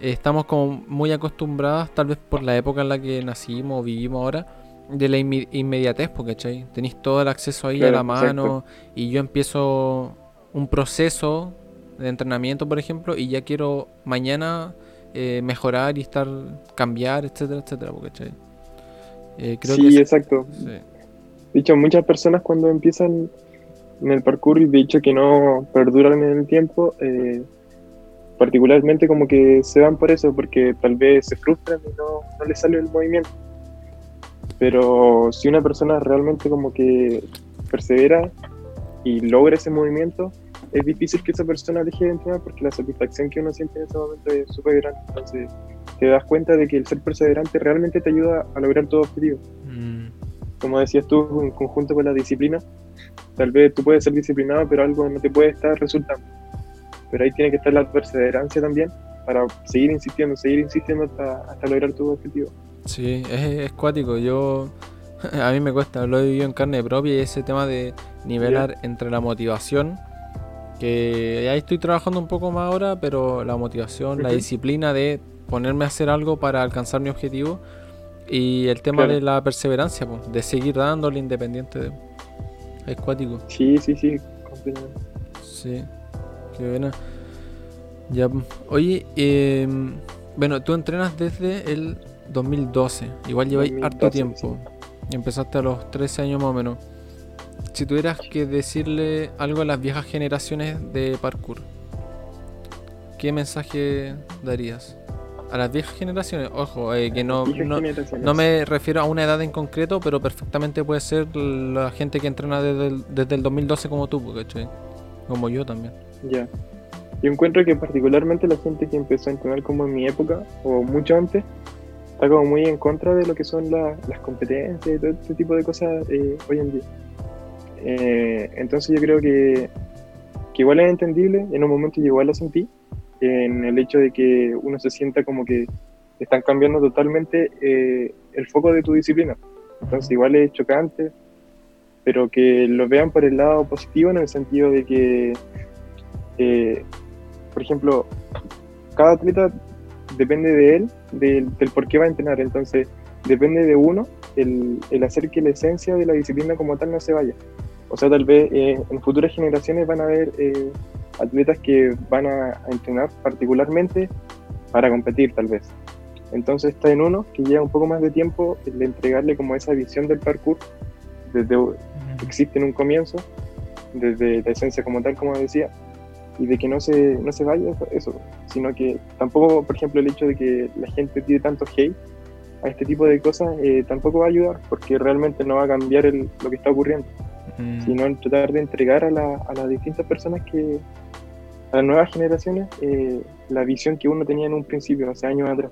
estamos como muy acostumbradas, tal vez por la época en la que nacimos o vivimos ahora, de la inmediatez, porque tenéis todo el acceso ahí a la mano y yo empiezo un proceso de entrenamiento, por ejemplo, y ya quiero mañana eh, mejorar y estar, cambiar, etcétera, etcétera, porque eh, sí, exacto. De muchas personas cuando empiezan en el parkour y de hecho que no perduran en el tiempo, eh, particularmente como que se van por eso, porque tal vez se frustran y no, no les sale el movimiento. Pero si una persona realmente como que persevera y logra ese movimiento, es difícil que esa persona deje de entrenar porque la satisfacción que uno siente en ese momento es súper grande. Entonces te das cuenta de que el ser perseverante realmente te ayuda a lograr todo objetivo. Mm. Como decías tú, en conjunto con la disciplina, tal vez tú puedes ser disciplinado, pero algo no te puede estar resultando. Pero ahí tiene que estar la perseverancia también para seguir insistiendo, seguir insistiendo hasta, hasta lograr tu objetivo. Sí, es, cuático. Yo, a mí me cuesta, lo he vivido en carne propia y ese tema de nivelar entre la motivación, que ahí estoy trabajando un poco más ahora, pero la motivación, la disciplina de ponerme a hacer algo para alcanzar mi objetivo y el tema de la perseverancia, de seguir dándole independiente de... Es cuático. Sí, sí, sí, Sí, qué buena. Ya, oye, em, bueno, tú entrenas desde el 2012. Igual lleváis harto tiempo. Y empezaste a los 13 años más o menos. Si tuvieras que decirle algo a las viejas generaciones de parkour, ¿qué mensaje darías? A las viejas generaciones, ojo, eh, que no, no, no, me refiero a una edad en concreto, pero perfectamente puede ser la gente que entrena desde el, desde el 2012 como tú, ¿cachai? Como yo también. Ya. Yo encuentro que particularmente la gente que empezó a entrenar como en mi época, o mucho antes, está como muy en contra de lo que son las competencias y todo este tipo de cosas eh, hoy en día. Eh, entonces yo creo que, que, igual es entendible, en un momento yo igual lo sentí, en el hecho de que uno se sienta como que están cambiando totalmente eh, el foco de tu disciplina. Entonces igual es chocante, pero que lo vean por el lado positivo en el sentido de que, eh, por ejemplo, cada atleta depende de él, del, por qué va a entrenar. Entonces depende de uno el, el, hacer que la esencia de la disciplina como tal no se vaya. O sea, tal vez eh, en futuras generaciones van a haber atletas que van a, entrenar particularmente para competir tal vez. Entonces está en uno que lleva un poco más de tiempo el entregarle como esa visión del parkour. Desde que existe en un comienzo, desde la esencia como tal, como decía, y de que no se, no se vaya eso, sino que tampoco, por ejemplo, el hecho de que la gente tiene tanto hate a este tipo de cosas eh, tampoco va a ayudar, porque realmente no va a cambiar lo que está ocurriendo, sino en tratar de entregar a, la, a las distintas personas que, a las nuevas generaciones eh, la visión que uno tenía en un principio, hace años atrás.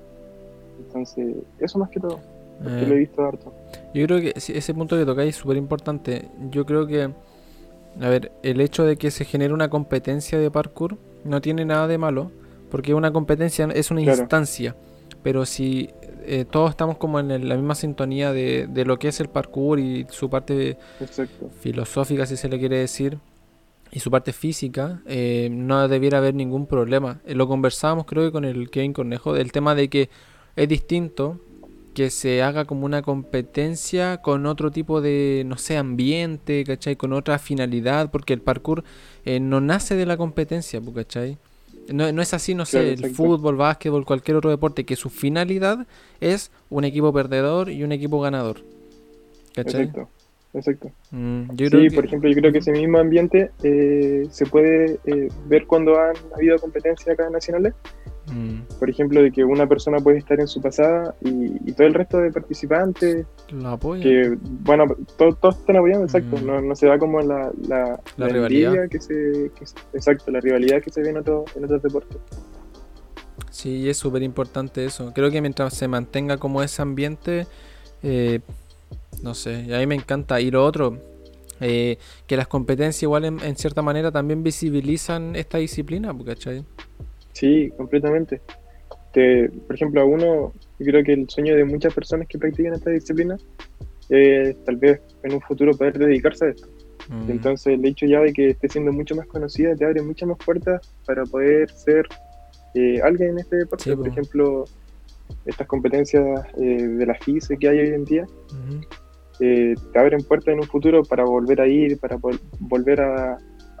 Entonces, eso más que todo, eh, lo he visto harto. Yo creo que ese punto que tocáis es súper importante. Yo creo que, a ver, el hecho de que se genere una competencia de parkour no tiene nada de malo, porque una competencia es una instancia, pero si eh, todos estamos como en la misma sintonía de, de, lo que es el parkour y su parte filosófica, si se le quiere decir, y su parte física, eh, no debiera haber ningún problema. Eh, lo conversábamos creo que con el Kevin Cornejo del tema de que es distinto que se haga como una competencia con otro tipo de, no sé, ambiente, ¿cachai? Con otra finalidad, porque el parkour eh, no nace de la competencia, ¿cachai? No, no es así, no sé, el fútbol, básquetbol, cualquier otro deporte, que su finalidad es un equipo perdedor y un equipo ganador. ¿Cachai? exacto. Mm, sí, por ejemplo, yo creo que ese mismo ambiente eh, se puede eh, ver cuando han habido competencias acá nacionales. Mm. Por ejemplo, de que una persona puede estar en su pasada y, todo el resto de participantes la Que, bueno, todos están apoyando, exacto. Mm. No, se da como la, la, rivalidad que se, exacto, la rivalidad que se ve en, otro, en otros deportes. Sí, es súper importante eso. Creo que mientras se mantenga como ese ambiente, eh, no sé, y a mí me encanta. Y lo otro, eh, que las competencias igual en, cierta manera también visibilizan esta disciplina, ¿cachai? Sí, completamente. por ejemplo, a uno, yo creo que el sueño de muchas personas que practican esta disciplina es tal vez en un futuro poder dedicarse a esto. Mm. Entonces el hecho ya de que esté siendo mucho más conocida te abre muchas más puertas para poder ser eh, alguien en este deporte. por ejemplo, estas competencias eh, de la FISE que hay hoy en día, eh, te abren puertas en un futuro para volver a ir, para volver a,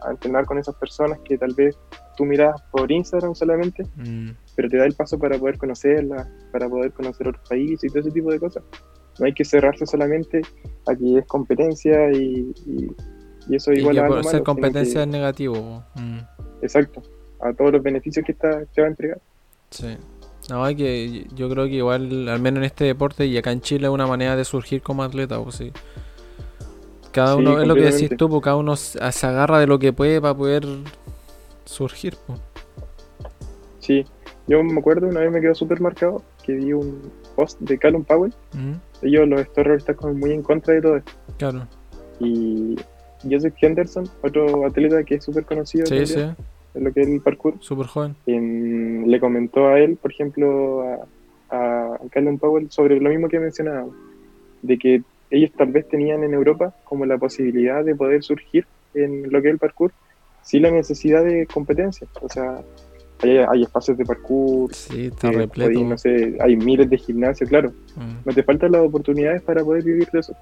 entrenar con esas personas que tal vez tú miras por Instagram solamente, mm. pero te da el paso para poder conocerlas, para poder conocer otros países y todo ese tipo de cosas. No hay que cerrarse solamente a que es competencia y, y, eso igual a ser competencia es negativo. Mm. Exacto, a todos los beneficios que está, te va a entregar. Sí. No, hay que yo creo que igual, al menos en este deporte y acá en Chile, es una manera de surgir como atleta, pues sí. Cada uno, es lo que decís tú, pues cada uno se agarra de lo que puede para poder surgir. Pues. Sí, yo me acuerdo, una vez me quedó súper marcado que vi un post de Callum Powell. Ellos, los Storrers, están como muy en contra de todo esto. Claro. Y Joseph Henderson, otro atleta que es súper conocido. Sí, sí en lo que es el parkour. Súper joven. le comentó a él, por ejemplo, a, a Callum Powell sobre lo mismo que mencionaba, de que ellos tal vez tenían en Europa como la posibilidad de poder surgir en lo que es el parkour sin la necesidad de competencia. O sea, hay, espacios de parkour, sí, está repleto. no sé, hay miles de gimnasios, claro. Mm. No te faltan las oportunidades para poder vivir de eso.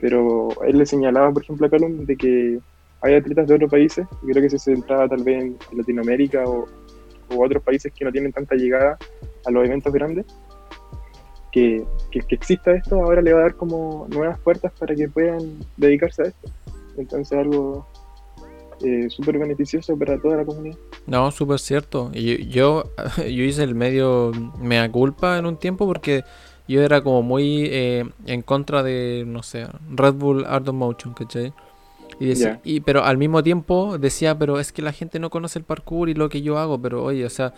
Pero él le señalaba, por ejemplo, a Callum de que hay atletas de otros países, yo creo que se centraba tal vez en Latinoamérica o, otros países que no tienen tanta llegada a los eventos grandes, que, que, exista esto ahora le va a dar como nuevas puertas para que puedan dedicarse a esto. Entonces algo, eh, súper beneficioso para toda la comunidad. No, súper cierto. Y yo, yo hice el medio mea culpa en un tiempo porque yo era como muy eh, en contra de, no sé, Red Bull Art of Motion, ¿cachai? Y decía, y, pero al mismo tiempo decía, pero es que la gente no conoce el parkour y lo que yo hago, pero oye, o sea,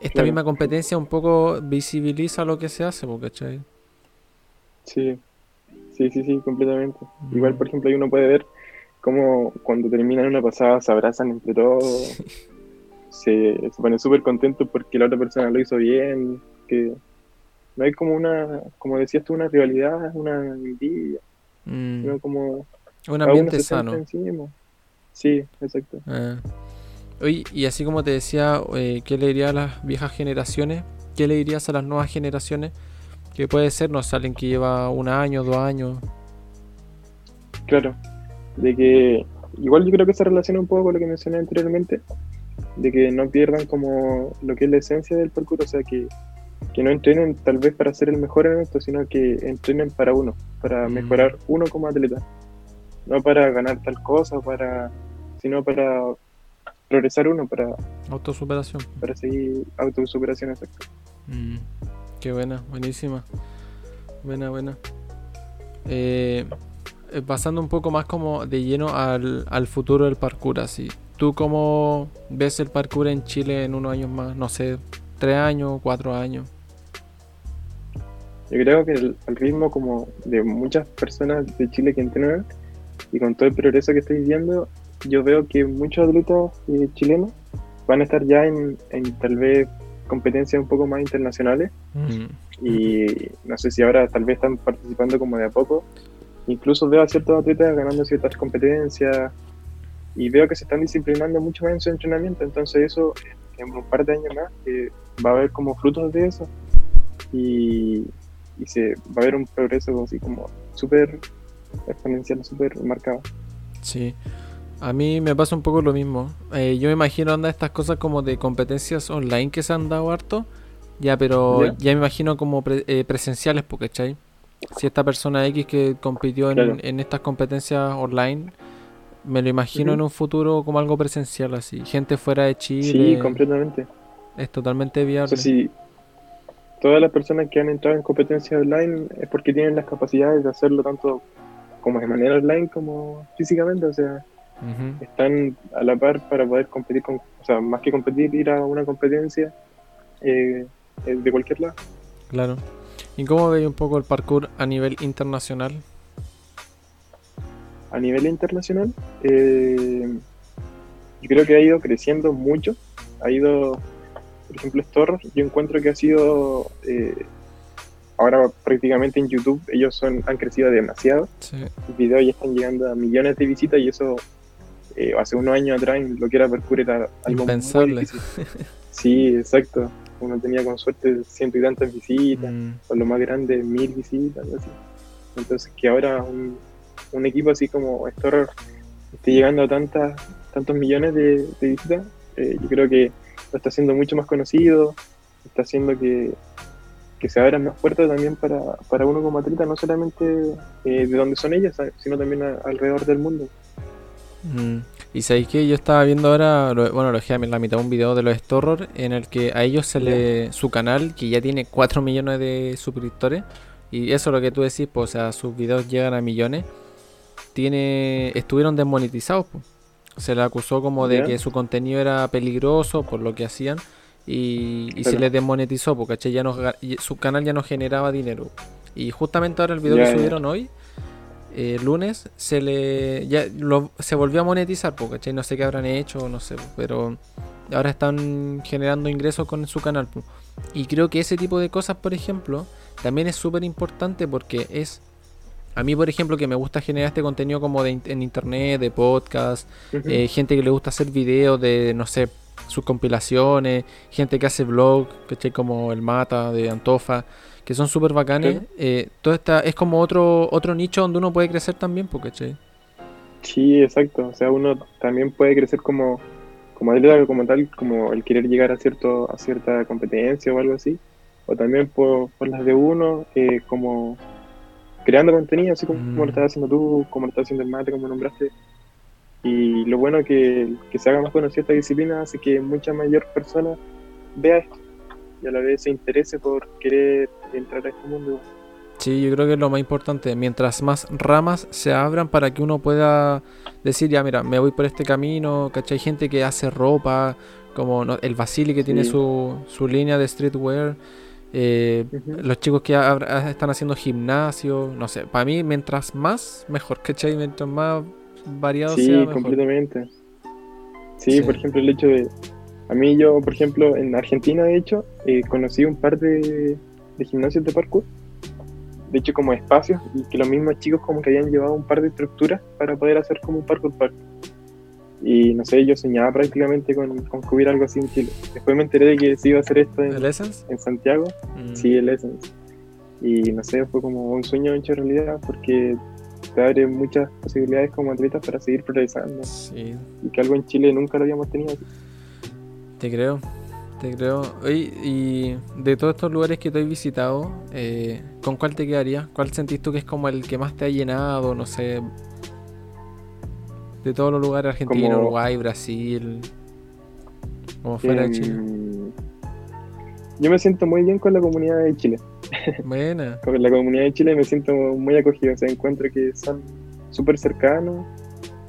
esta misma competencia un poco visibiliza lo que se hace, ¿cachai? Sí, sí, sí, sí, completamente. Igual, por ejemplo, ahí uno puede ver cómo cuando terminan una pasada se abrazan entre todos, se, se ponen súper contentos porque la otra persona lo hizo bien, que no hay como una, como decías tú, una rivalidad, una envidia, mm. como... Un ambiente sano. Sí, exacto. Ah. Oye, y así como te decía, eh, ¿qué le dirías a las viejas generaciones? ¿Qué le dirías a las nuevas generaciones? Que puede ser, no sé, alguien que lleva un año, dos años. Claro, de que igual yo creo que se relaciona un poco con lo que mencioné anteriormente, de que no pierdan como lo que es la esencia del parkour, o sea, que, no entrenen tal vez para ser el mejor en esto, sino que entrenen para uno, para mm. mejorar uno como atleta, no para ganar tal cosa, para sino para progresar uno, para autosuperación, para seguir autosuperación, exacto. Mm. Qué buena, buenísima. Buena, buena. Eh, eh, pasando un poco más como de lleno al, al, futuro del parkour, así. ¿Tú cómo ves el parkour en Chile en unos años más? No sé, tres años, cuatro años. Yo creo que el, ritmo como de muchas personas de Chile que entrenan y con todo el progreso que estoy viendo, yo veo que muchos atletas eh, chilenos van a estar ya en, en tal vez competencias un poco más internacionales. Mm. Y no sé si ahora tal vez están participando como de a poco. Incluso veo a ciertos atletas ganando ciertas competencias y veo que se están disciplinando mucho más en su entrenamiento. Entonces eso en un par de años más eh, va a haber como frutos de eso y, y se va a haber un progreso así como súper exponencial, súper marcado. Sí. A mí me pasa un poco lo mismo. Eh, yo me imagino anda estas cosas como de competencias online que se han dado harto. Ya, pero ya me imagino como eh, presenciales, porque ¿cachai? Si esta persona X que compitió en, estas competencias online, me lo imagino en un futuro como algo presencial, así. Gente fuera de Chile. Sí, completamente. Es totalmente viable. O sea, todas las personas que han entrado en competencias online es porque tienen las capacidades de hacerlo tanto como de manera online como físicamente, o sea están a la par para poder competir con, o sea, más que competir, ir a una competencia eh, eh, de cualquier lado. Claro. ¿Y cómo veis un poco el parkour a nivel internacional? A nivel internacional, eh, yo creo que ha ido creciendo mucho. Ha ido, por ejemplo, Storr, yo encuentro que ha sido ahora prácticamente en YouTube ellos son, han crecido demasiado. Sí. Los videos ya están llegando a millones de visitas y eso eh, hace unos años atrás lo que era Parkour era algo Impensable. Sí, exacto. Uno tenía con suerte ciento y tantas visitas, mm. o lo más grande mil visitas, así. Entonces que ahora un, un equipo así como Store esté llegando a tantas, tantos millones de, visitas, eh, yo creo que lo está haciendo mucho más conocido, está haciendo que, que se abran más puertas también para, para uno como atleta, no solamente eh, de donde son ellas, sino también alrededor del mundo. Mm. Y sabéis que yo estaba viendo ahora, bueno, lo dejé en la mitad un video de los Storror en el que a ellos se le. su canal, que ya tiene 4 millones de suscriptores, y eso es lo que tú decís, pues, o sea, sus videos llegan a millones, tiene estuvieron desmonetizados, pues. Se le acusó como de que su contenido era peligroso por lo que hacían y, se les desmonetizó, porque ya no, su canal ya no generaba dinero. Y justamente ahora el video que subieron hoy eh, lunes se le ya se volvió a monetizar, porque no sé qué habrán hecho, no sé, pero ahora están generando ingresos con su canal. Y creo que ese tipo de cosas, por ejemplo, también es súper importante porque es a mí, por ejemplo, que me gusta generar este contenido como de, en internet, de podcast, eh, gente que le gusta hacer videos de, no sé, sus compilaciones, gente que hace vlog, ¿cachai? Como el Mata de Antofa que son súper bacanes. Eh, todo esta, es como otro otro nicho donde uno puede crecer también, porque Sí, exacto. O sea, uno también puede crecer como, como atleta, como tal, como el querer llegar a cierto a cierta competencia o algo así. O también por, las de uno, eh, como creando contenido, así como, lo mm. estás haciendo tú, como lo estás haciendo el mate, como nombraste. Y lo bueno que, que se haga más conocida esta disciplina hace que mucha mayor persona vea esto y a la vez se interese por querer entrar a este mundo. Sí, yo creo que es lo más importante. Mientras más ramas se abran para que uno pueda decir, ya, mira, me voy por este camino, ¿cachai? Hay gente que hace ropa, como no, el Basili que tiene su, su línea de streetwear. eh. Los chicos que abra- están haciendo gimnasio, no sé. Para mí, mientras más, mejor, ¿cachai? Mientras más variado Sí, sea, mejor. completamente. Sí, Sí. por ejemplo, el hecho de... A mí yo, por ejemplo, en Argentina, de hecho, eh, conocí un par de, de gimnasios de parkour. De hecho, como espacios, y que los mismos chicos como que habían llevado un par de estructuras para poder hacer como un parkour park. Y no sé, yo soñaba prácticamente con, con que hubiera algo así en Chile. Después me enteré de que se iba a hacer esto en, ¿El Essence? en Santiago. Mm, Sí, el Essence. Y no sé, fue como un sueño hecho realidad porque te abre muchas posibilidades como atleta para seguir progresando. Sí, Y que algo en Chile nunca lo habíamos tenido. te creo. Te creo. Oye, y de todos estos lugares que te he visitado, eh, ¿con cuál te quedaría? ¿Cuál sentís tú que es como el que más te ha llenado? No sé. De todos los lugares, Argentina, Como- Uruguay, Brasil. Como fuera de Chile. Em, Yo me siento muy bien con la comunidad de Chile. Buena. Con la comunidad de Chile me siento muy acogido. O sea, encuentro que son súper cercanos.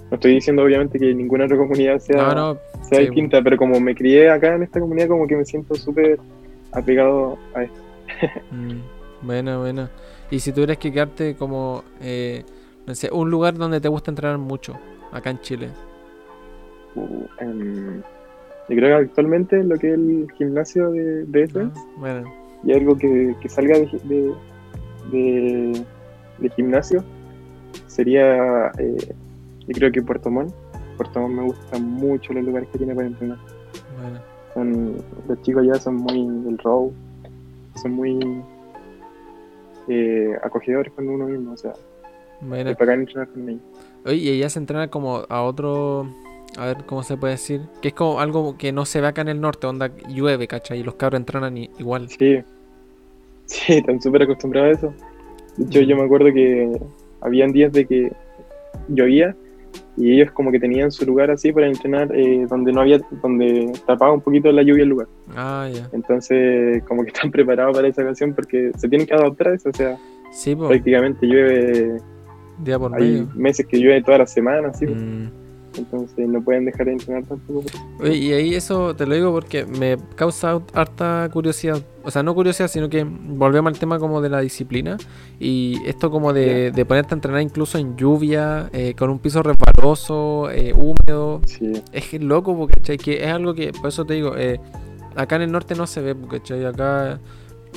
No estoy diciendo obviamente que ninguna otra comunidad sea, No, no. sea sí, distinta, pero como me crié acá en esta comunidad, como que me siento súper apegado a esto. Mm, buena, buena. Y si tuvieras que quedarte como, eh, no sé, un lugar donde te gusta entrenar mucho, acá en Chile. Uh, em, yo creo que actualmente lo que es el gimnasio de, de Ah, Bueno, y algo que, que salga de, de, de- de gimnasio sería, eh, yo creo que Puerto Montt. Puerto Montt me gusta mucho los lugares que tiene para entrenar. bueno. Son, los chicos allá son muy del row, son muy eh, acogedores con uno mismo, o sea, es bacán entrenar con ellos. Oye, y ella se entrena como a otro. A ver, ¿cómo se puede decir? Que es como algo que no se ve acá en el norte, onda llueve, ¿cachai? Y los cabros entrenan igual. Sí, sí, están súper acostumbrados a eso. De hecho, yo me acuerdo que habían días de que llovía y ellos como que tenían su lugar así para entrenar eh, donde no había, donde tapaba un poquito la lluvia el lugar. Ah, ya. Entonces, como que están preparados para esa ocasión porque se tienen que adaptar a eso. O sea, Sí, prácticamente llueve, día por hay medio. meses que llueve todas las semanas, ¿sí? Mm. Entonces no pueden dejar de entrenar tampoco. Oye, y ahí eso te lo digo porque me causa harta curiosidad. O sea, no curiosidad, sino que volvemos al tema como de la disciplina. Y esto como de, de ponerte a entrenar incluso en lluvia, eh, con un piso resbaloso, eh, húmedo. Sí, Es que es loco, porque ¿cachai? Que es algo que, por eso te digo, eh, acá en el norte no se ve, porque ¿cachai? Acá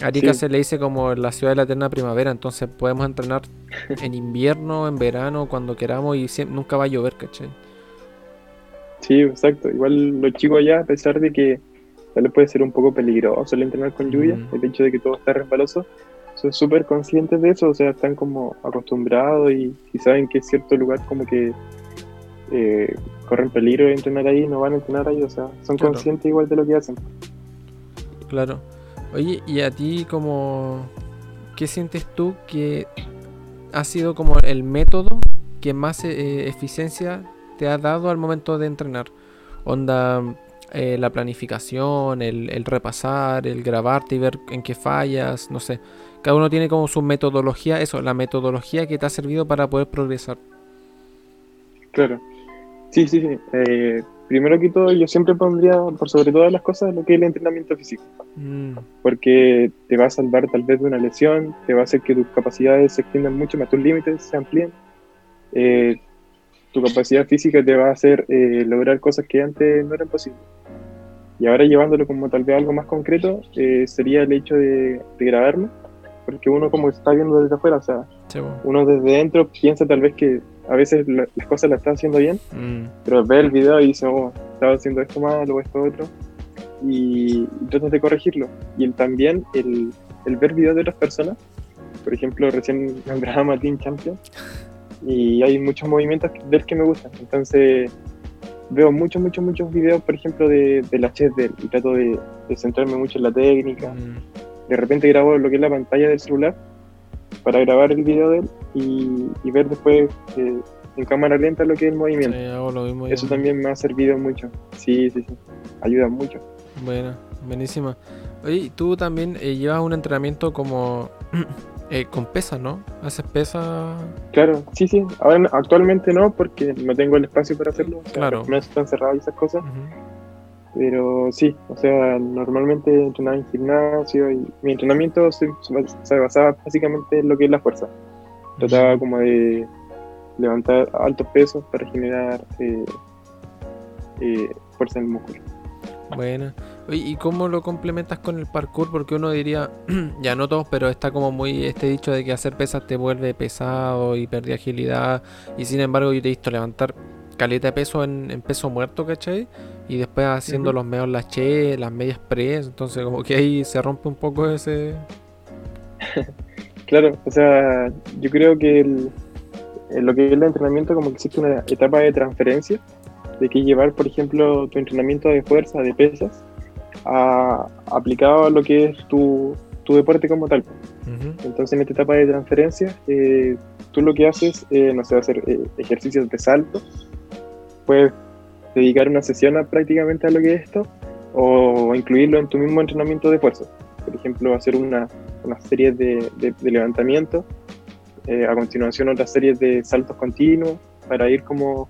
Arica Sí. se le dice como la ciudad de la eterna primavera, entonces podemos entrenar en invierno, en verano, cuando queramos y siem- nunca va a llover, ¿cachai? Sí, exacto. Igual los chicos allá, a pesar de que tal vez puede ser un poco peligroso el entrenar con lluvia, Mm. el hecho de que todo está resbaloso, son súper conscientes de eso, o sea, están como acostumbrados y, y saben que cierto lugar como que eh, corren peligro de entrenar ahí, no van a entrenar ahí, o sea, son Claro. conscientes igual de lo que hacen. Claro. Oye, y a ti como... ¿Qué sientes tú que ha sido como el método que más eh, eficiencia te ha dado al momento de entrenar? Onda, eh, la planificación, el, el repasar, el grabarte y ver en qué fallas, no sé. Cada uno tiene como su metodología, eso, la metodología que te ha servido para poder progresar. Claro. Sí, sí, sí. Eh, primero que todo, yo siempre pondría por sobre todas las cosas lo que es el entrenamiento físico. Mm, porque te va a salvar tal vez de una lesión, te va a hacer que tus capacidades se extiendan mucho más, tus límites se amplíen. Eh, tu capacidad física te va a hacer eh, lograr cosas que antes no eran posibles. Y ahora llevándolo como tal vez algo más concreto, eh, sería el hecho de, de grabarme, porque uno como está viendo desde afuera, o sea, sí, po. uno desde dentro piensa tal vez que a veces la- las cosas las está haciendo bien, Mm, pero ve el video y dice, oh, estaba haciendo esto mal o esto otro, y, y tratas de corregirlo. Y el, también el, el ver videos de otras personas, por ejemplo, recién nombraba Team Champion, y hay muchos movimientos de él que me gustan, entonces veo muchos, muchos, muchos videos, por ejemplo, de, de la chess de él, y trato de, de centrarme mucho en la técnica. mm, De repente grabo lo que es la pantalla del celular para grabar el video de él y, y ver después eh, en cámara lenta lo que es el movimiento. Sí, hago lo mismo. Eso también me ha servido mucho. Sí, sí, sí. Ayuda mucho. Bueno, buenísima. Oye, tú también eh, llevas un entrenamiento como eh, con pesas, ¿no? ¿Haces pesas? Claro, sí, sí. Ahora actualmente no, porque no tengo el espacio para hacerlo. O sea, Claro. gimnasios están cerrados y esas cosas. Pero sí, o sea, normalmente entrenaba en gimnasio y mi entrenamiento se, se basaba básicamente en lo que es la fuerza. Trataba como de levantar altos pesos para generar eh, eh, fuerza en el músculo. Bueno. Oye, ¿y cómo lo complementas con el parkour? Porque uno diría, ya no todos, pero está como muy este dicho de que hacer pesas te vuelve pesado y perdí agilidad. Y sin embargo, yo te he visto levantar caleta de peso en, en peso muerto, ¿cachai? Y después haciendo los medios laché, las medias press. Entonces, como que ahí se rompe un poco ese. Claro, o sea, yo creo que el- en lo que es el entrenamiento como que existe una etapa de transferencia de que llevar, por ejemplo, tu entrenamiento de fuerza, de pesas, a, aplicado a lo que es tu, tu deporte como tal. Entonces, en esta etapa de transferencia, eh, tú lo que haces, eh, no sé, hacer eh, ejercicios de salto, puedes dedicar una sesión a, prácticamente a lo que es esto, o incluirlo en tu mismo entrenamiento de fuerza. Por ejemplo, hacer una, una serie de, de- de levantamientos, eh, a continuación otras series de saltos continuos, para ir como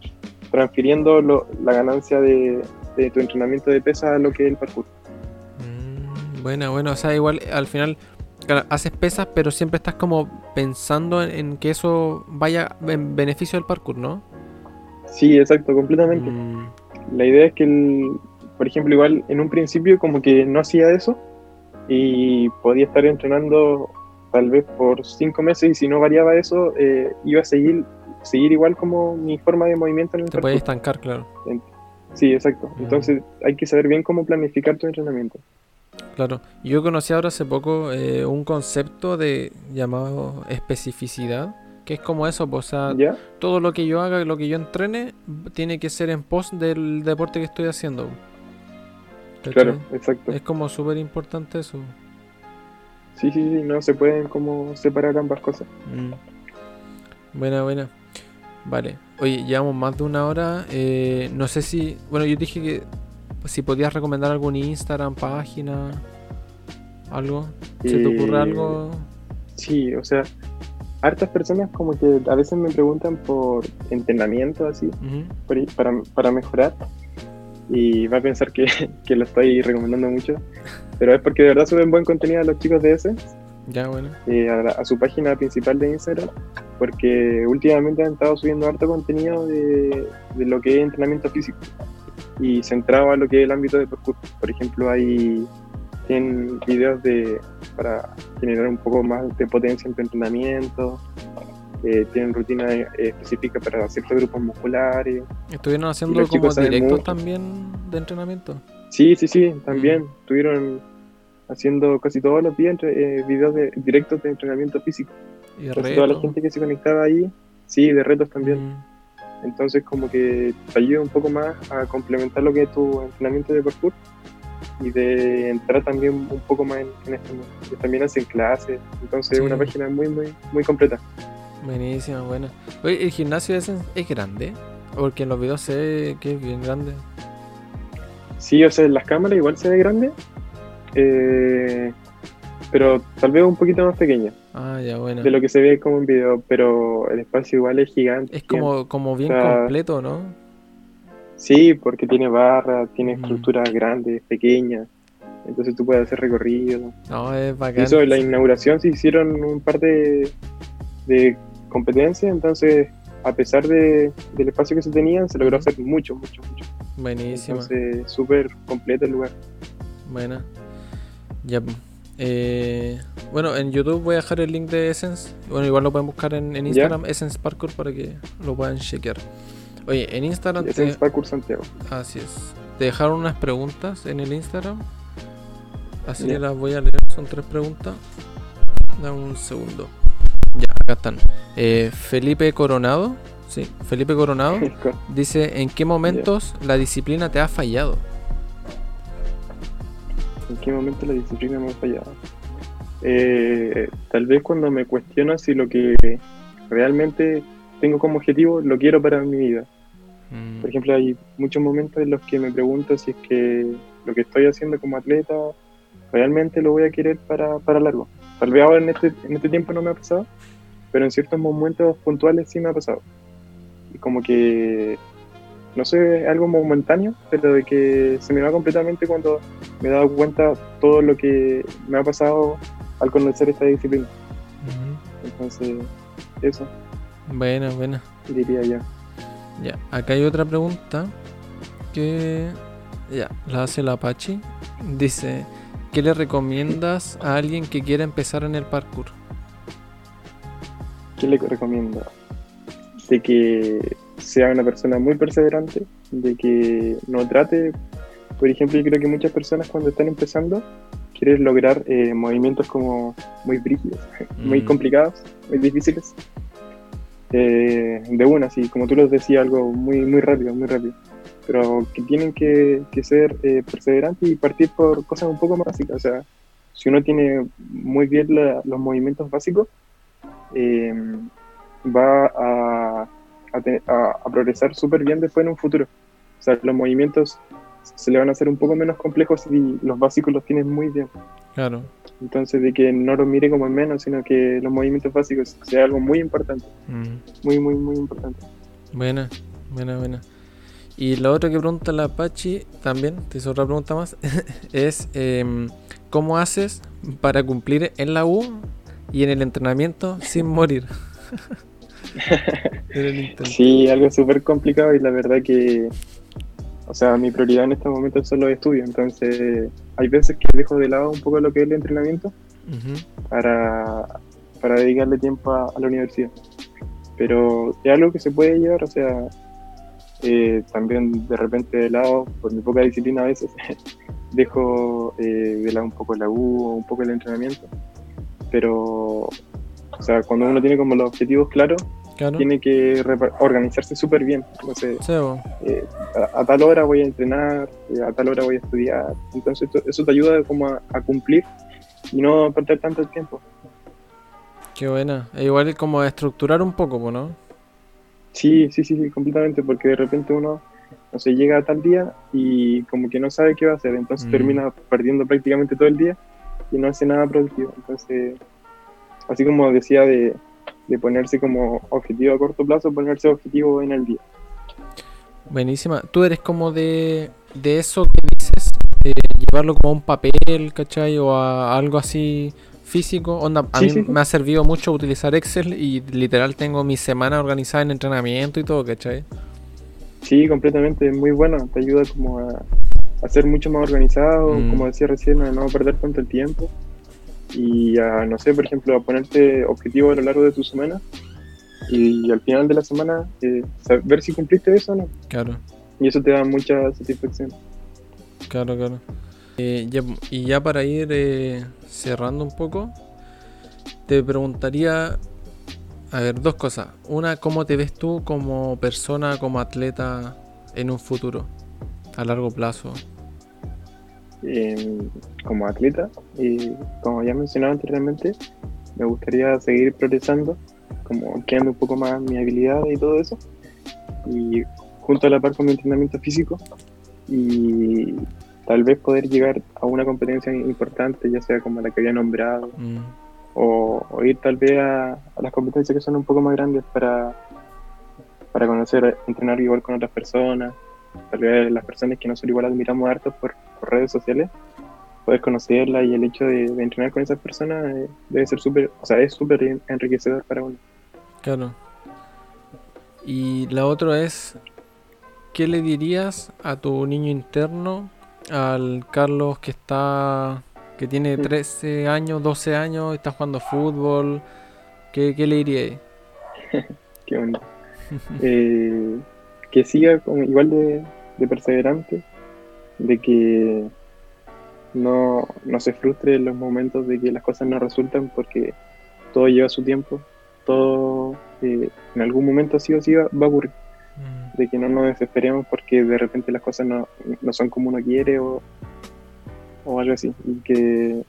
transfiriendo lo- la ganancia de, de tu entrenamiento de pesa a lo que es el parkour. Buena, bueno, o sea, igual al final claro, haces pesas, pero siempre estás como pensando en, en que eso vaya en beneficio del parkour, ¿no? Sí, exacto, completamente. Mm, La idea es que, el- por ejemplo, igual en un principio como que no hacía eso y podía estar entrenando tal vez por cinco meses y si no variaba eso, eh, iba a seguir, seguir igual como mi forma de movimiento en el te parkour. estancar, claro. Sí, exacto. Mm. Entonces hay que saber bien cómo planificar tu entrenamiento. Claro. Yo conocí ahora hace poco eh, un concepto de llamado especificidad, que es como eso, pues, o sea, ¿Ya? todo lo que yo haga, lo que yo entrene, tiene que ser en pos del deporte que estoy haciendo. Claro, exacto. Es como súper importante eso. Sí, sí, sí, no se pueden como separar ambas cosas. Mm. Buena, buena. Vale. Oye, llevamos más de una hora. eh, no sé si. Bueno, yo dije que si podías recomendar algún Instagram, página, algo. ¿Se te ocurre Eh, algo? Sí, o sea, hartas personas como que a veces me preguntan por entrenamiento así, por para, para mejorar y va a pensar que, que lo estoy recomendando mucho, pero es porque de verdad suben buen contenido a los chicos de ese, Ya, bueno. eh, a, la- a su página principal de Instagram, porque últimamente han estado subiendo harto contenido de, de lo que es entrenamiento físico y centrado a lo que es el ámbito de parkour. Por ejemplo, hay tienen videos de para generar un poco más de potencia en tu entrenamiento, eh, tienen rutinas eh, específicas para ciertos grupos musculares. Estuvieron haciendo como directos también de entrenamiento. Sí, sí, sí, también Mm. estuvieron haciendo casi todos los días entre- eh, videos de, directos de entrenamiento físico. Y de Entonces, toda la gente que se conectaba ahí, sí, de retos también. Mm. Entonces, como que te ayuda un poco más a complementar lo que es tu entrenamiento de parkour y de entrar también un poco más en, en este mundo. Que también hacen clases, entonces es Sí. una página muy, muy, muy completa. Buenísima, buena. Oye, el gimnasio ese es grande. Porque en los videos se ve que es bien grande. Sí, o sea, en las cámaras igual se ve grande, eh, pero tal vez un poquito más pequeña Ah, ya, bueno. de lo que se ve como en video, pero el espacio igual es gigante. Es como, como bien O sea, completo, ¿no? Sí, porque tiene barras, tiene Mm. estructuras grandes, pequeñas, entonces tú puedes hacer recorrido. No, es bacán. eso, en la inauguración se hicieron un par de, de competencias, entonces a pesar de, del espacio que se tenían, se logró hacer mucho, mucho, mucho. Buenísima. Entonces, súper completo el lugar. Buena. Ya. Eh, bueno, en YouTube voy a dejar el link de Essence. Bueno, igual lo pueden buscar en, en Ya. Instagram, Essence Parkour, para que lo puedan chequear. Oye, en Instagram Ese te, es Parkour Santiago. así es. Te dejaron unas preguntas en el Instagram. Así Ya. que las voy a leer. Son tres preguntas. Dame un segundo. Ya, acá están. Eh, Felipe Coronado. Sí, Felipe Coronado dice: ¿En qué momentos la disciplina te ha fallado? ¿En qué momento la disciplina me ha fallado? Eh, tal vez cuando me cuestiono si lo que realmente tengo como objetivo lo quiero para mi vida. Mm, Por ejemplo, hay muchos momentos en los que me pregunto si es que lo que estoy haciendo como atleta realmente lo voy a querer para, para largo. Tal vez ahora en este, en este tiempo no me ha pasado, pero en ciertos momentos puntuales sí me ha pasado. Y como que, no sé, algo momentáneo, pero de que se me va completamente cuando me he dado cuenta todo lo que me ha pasado al conocer esta disciplina. Entonces, eso Buena, buena. diría yo. Ya, acá hay otra pregunta que ya, la hace la Apache. Dice, ¿qué le recomiendas a alguien que quiera empezar en el parkour? ¿Qué le recomiendo? De que sea una persona muy perseverante, de que no trate, por ejemplo, yo creo que muchas personas cuando están empezando quieren lograr eh, movimientos como muy brígidos, muy Mm. complicados, muy difíciles, eh, de una, así como tú los decías, algo muy, muy rápido, muy rápido. Pero que tienen que, que ser eh, perseverantes y partir por cosas un poco más básicas. O sea, si uno tiene muy bien la- los movimientos básicos, eh, va a, a, te- a- a progresar súper bien después en un futuro. O sea, los movimientos se le van a hacer un poco menos complejos si los básicos los tienes muy bien. Claro. Entonces, de que no los mire como en menos, sino que los movimientos básicos sea algo muy importante. Mm. Muy, muy, muy importante. Buena, buena, buena. Y la otra que pregunta la Apache, también, te hizo otra pregunta más, es em, ¿cómo haces para cumplir en la U y en el entrenamiento sin morir? En el. Sí, algo súper complicado y la verdad que, o sea, mi prioridad en este momento son los estudios. Entonces, hay veces que dejo de lado un poco lo que es el entrenamiento Ujú. para, para dedicarle tiempo a, a la universidad. Pero es algo que se puede llevar, o sea, eh, también de repente de lado, por mi poca disciplina a veces, dejo eh, de lado un poco la U un poco el entrenamiento. Pero, o sea, cuando uno tiene como los objetivos claros, Claro. tiene que organizarse súper bien. Entonces, Sí, eh, a, a tal hora voy a entrenar, eh, a tal hora voy a estudiar. Entonces, esto- eso te ayuda como a, a cumplir y no perder tanto el tiempo. Qué buena. E igual como a estructurar un poco, po, ¿no? Sí, sí, sí, sí, completamente, porque de repente uno, no sé, llega a tal día y como que no sabe qué va a hacer, entonces Mm. termina perdiendo prácticamente todo el día y no hace nada productivo. Entonces, así como decía de, de ponerse como objetivo a corto plazo, ponerse objetivo en el día. Buenísima. Tú eres como de, de eso que dices, eh, llevarlo como a un papel, ¿cachai? O a algo así físico. Onda, a Sí, mí sí, me ha servido mucho utilizar Excel y literal tengo mi semana organizada en entrenamiento y todo, ¿cachai? Sí, completamente, es muy bueno, te ayuda como a, a ser mucho más organizado, Mm. como decía recién, a no perder tanto el tiempo y a, no sé, por ejemplo, a ponerte objetivos a lo largo de tu semana y al final de la semana eh, ver si cumpliste eso o no. Claro, Y eso te da mucha satisfacción. claro, claro. Eh, ya- y ya para ir eh, cerrando un poco, te preguntaría, a ver, dos cosas. Una, ¿cómo te ves tú como persona, como atleta en un futuro, a largo plazo? Eh, como atleta, y como ya mencionaba anteriormente, me gustaría seguir progresando, como creando un poco más mi habilidad y todo eso, y junto a la par con mi entrenamiento físico, y tal vez poder llegar a una competencia importante, ya sea como la que había nombrado, Mm, o, o ir tal vez a, a las competencias que son un poco más grandes para, para conocer, entrenar igual con otras personas, tal vez las personas que nosotros igual admiramos harto por, por redes sociales, poder conocerlas y el hecho de, de entrenar con esas personas eh, debe ser súper, o sea, es súper en- enriquecedor para uno. claro. Y la otra es, ¿qué le dirías a tu niño interno, al Carlos que está, que tiene Mm. 13 años, 12 años, está jugando fútbol? ¿Qué, qué le dirías? Qué bonito. Eh, que siga como igual de, de perseverante, de que no, no se frustre en los momentos de que las cosas no resultan porque todo lleva su tiempo, todo eh, en algún momento sí o sí va, va a ocurrir, Mm, de que no nos desesperemos porque de repente las cosas no, no son como uno quiere o, o algo así, y que,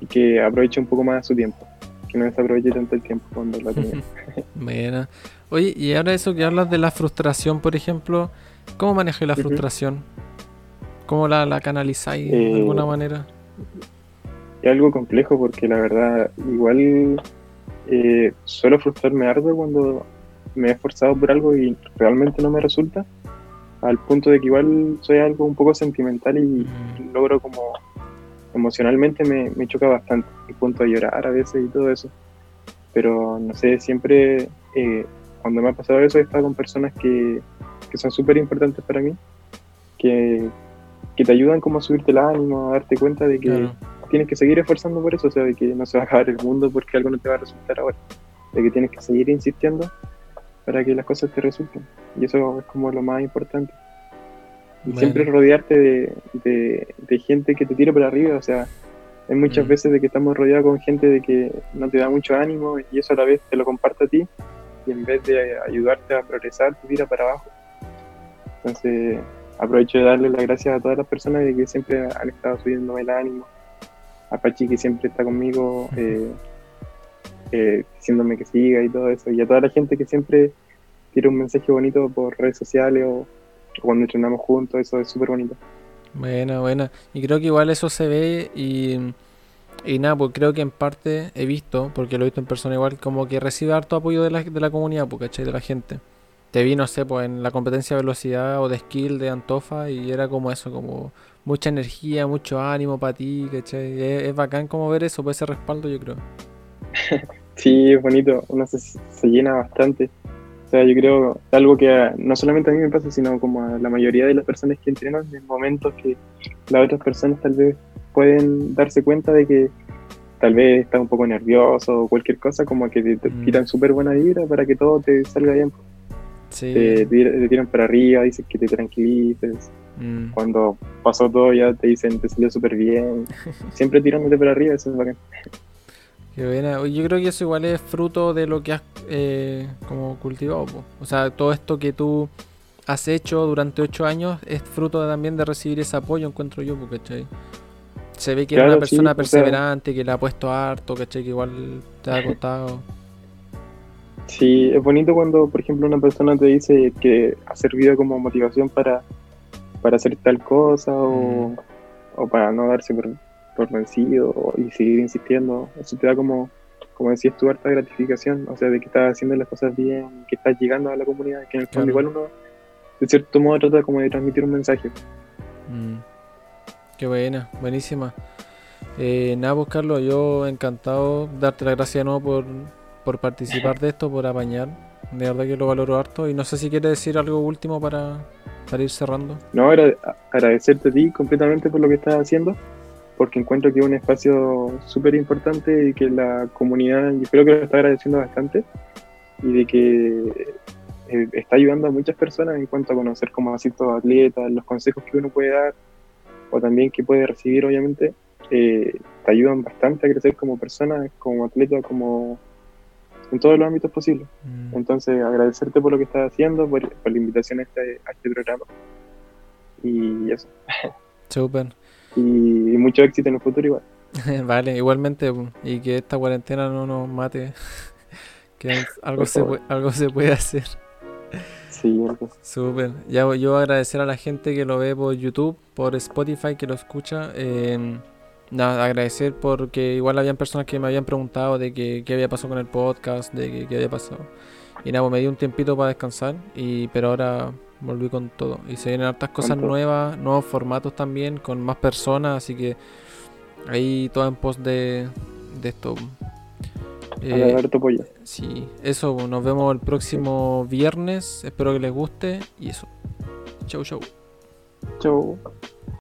y que aproveche un poco más su tiempo. que no desaproveché tanto el tiempo cuando la tenía. Buena. Oye, y ahora eso que hablas de la frustración, por ejemplo, ¿cómo manejas la frustración? ¿Cómo la, la canalizáis de Eh, alguna manera? Es algo complejo porque la verdad, igual eh, suelo frustrarme harto cuando me he esforzado por algo y realmente no me resulta, al punto de que igual soy algo un poco sentimental y Mm. logro como emocionalmente me, me choca bastante, el punto de llorar a veces y todo eso. Pero no sé, siempre eh, cuando me ha pasado eso he estado con personas que, que son súper importantes para mí, que, que te ayudan como a subirte el ánimo, a darte cuenta de que Claro. tienes que seguir esforzando por eso, o sea, de que no se va a acabar el mundo porque algo no te va a resultar ahora, de que tienes que seguir insistiendo para que las cosas te resulten. Y eso es como lo más importante. Y Bueno. siempre rodearte de, de- de gente que te tire para arriba, o sea, hay muchas Mm. veces de que estamos rodeados con gente de que no te da mucho ánimo y eso a la vez te lo comparte a ti y en vez de ayudarte a progresar te tira para abajo. Entonces aprovecho de darle las gracias a todas las personas de que siempre han estado subiéndome el ánimo, a Pachi que siempre está conmigo eh, eh, diciéndome que siga y todo eso, y a toda la gente que siempre tira un mensaje bonito por redes sociales o, o cuando entrenamos juntos, eso es súper bonito. Buena, buena. Y creo que igual eso se ve y, y nada, pues creo que en parte he visto, porque lo he visto en persona igual, como que recibe harto apoyo de la, de la comunidad, pues, ¿cachai? De la gente. Te vi, no sé, pues en la competencia de velocidad o de skill de Antofa y era como eso, como mucha energía, mucho ánimo para ti, ¿cachai? Es, es bacán como ver eso, pues ese respaldo yo creo. Sí, es bonito, uno se, se llena bastante. O sea, yo creo algo que a- no solamente a mí me pasa, sino como a la mayoría de las personas que entrenan en momentos que las otras personas tal vez pueden darse cuenta de que tal vez está un poco nervioso o cualquier cosa, como que te, te Mm. tiran súper buena vibra para que todo te salga bien. Sí. Te tiran para arriba, dicen que te tranquilices. mm, Cuando pasó todo ya te dicen te salió súper bien. Siempre tirándote para arriba, eso es bacán. Yo creo que eso igual es fruto de lo que has eh, como cultivado. po. O sea, todo esto que tú has hecho durante ocho años es fruto también de recibir ese apoyo, encuentro yo, porque ¿cachai? Se ve que Claro, una sí, persona o sea- perseverante, que le ha puesto harto, ¿cachai? Que igual te ha costado. Sí, es bonito cuando, por ejemplo, una persona te dice que ha servido como motivación para, para hacer tal cosa o, o para no darse por, por vencido y seguir insistiendo. Eso te da como, como decías tú, harta gratificación, o sea, de que estás haciendo las cosas bien, que estás llegando a la comunidad, que en el fondo Claro. igual uno, de cierto modo, trata como de transmitir un mensaje. Mm. Qué buena, buenísima. Eh, nada, pues Carlos, yo encantado darte las gracias de nuevo por, por participar de esto, por apañar. De verdad que lo valoro harto. Y no sé si quieres decir algo último para, para ir cerrando. No, agra- agradecerte a ti completamente por lo que estás haciendo, porque encuentro que es un espacio súper importante y que la comunidad, yo creo que lo está agradeciendo bastante, y de que eh, está ayudando a muchas personas en cuanto a conocer cómo hacer ciertos atletas, los consejos que uno puede dar, o también que puede recibir, obviamente, eh, te ayudan bastante a crecer como persona, como atleta, como en todos los ámbitos posibles. Mm. Entonces, agradecerte por lo que estás haciendo, por, por la invitación a este, a este programa. Y eso. Súper. Y, mucho éxito en el futuro igual. vale, igualmente. Y que esta cuarentena no nos mate. que algo se, favor. pue- algo se puede hacer. Sí, algo. Súper. Ya yo agradecer a la gente que lo ve por YouTube, por Spotify, que lo escucha. eh, nada, agradecer porque igual habían personas que me habían preguntado de qué había pasado con el podcast, de qué había pasado. Y nada, pues me di un tiempito para descansar, y, pero ahora volví con todo. Y se vienen hartas cosas nuevas, nuevos formatos también, con más personas, así que ahí todo en pos de, de esto. a Eh, tu apoyo. Sí, eso, nos vemos el próximo viernes. Espero que les guste y eso. Chau, chau. Chau.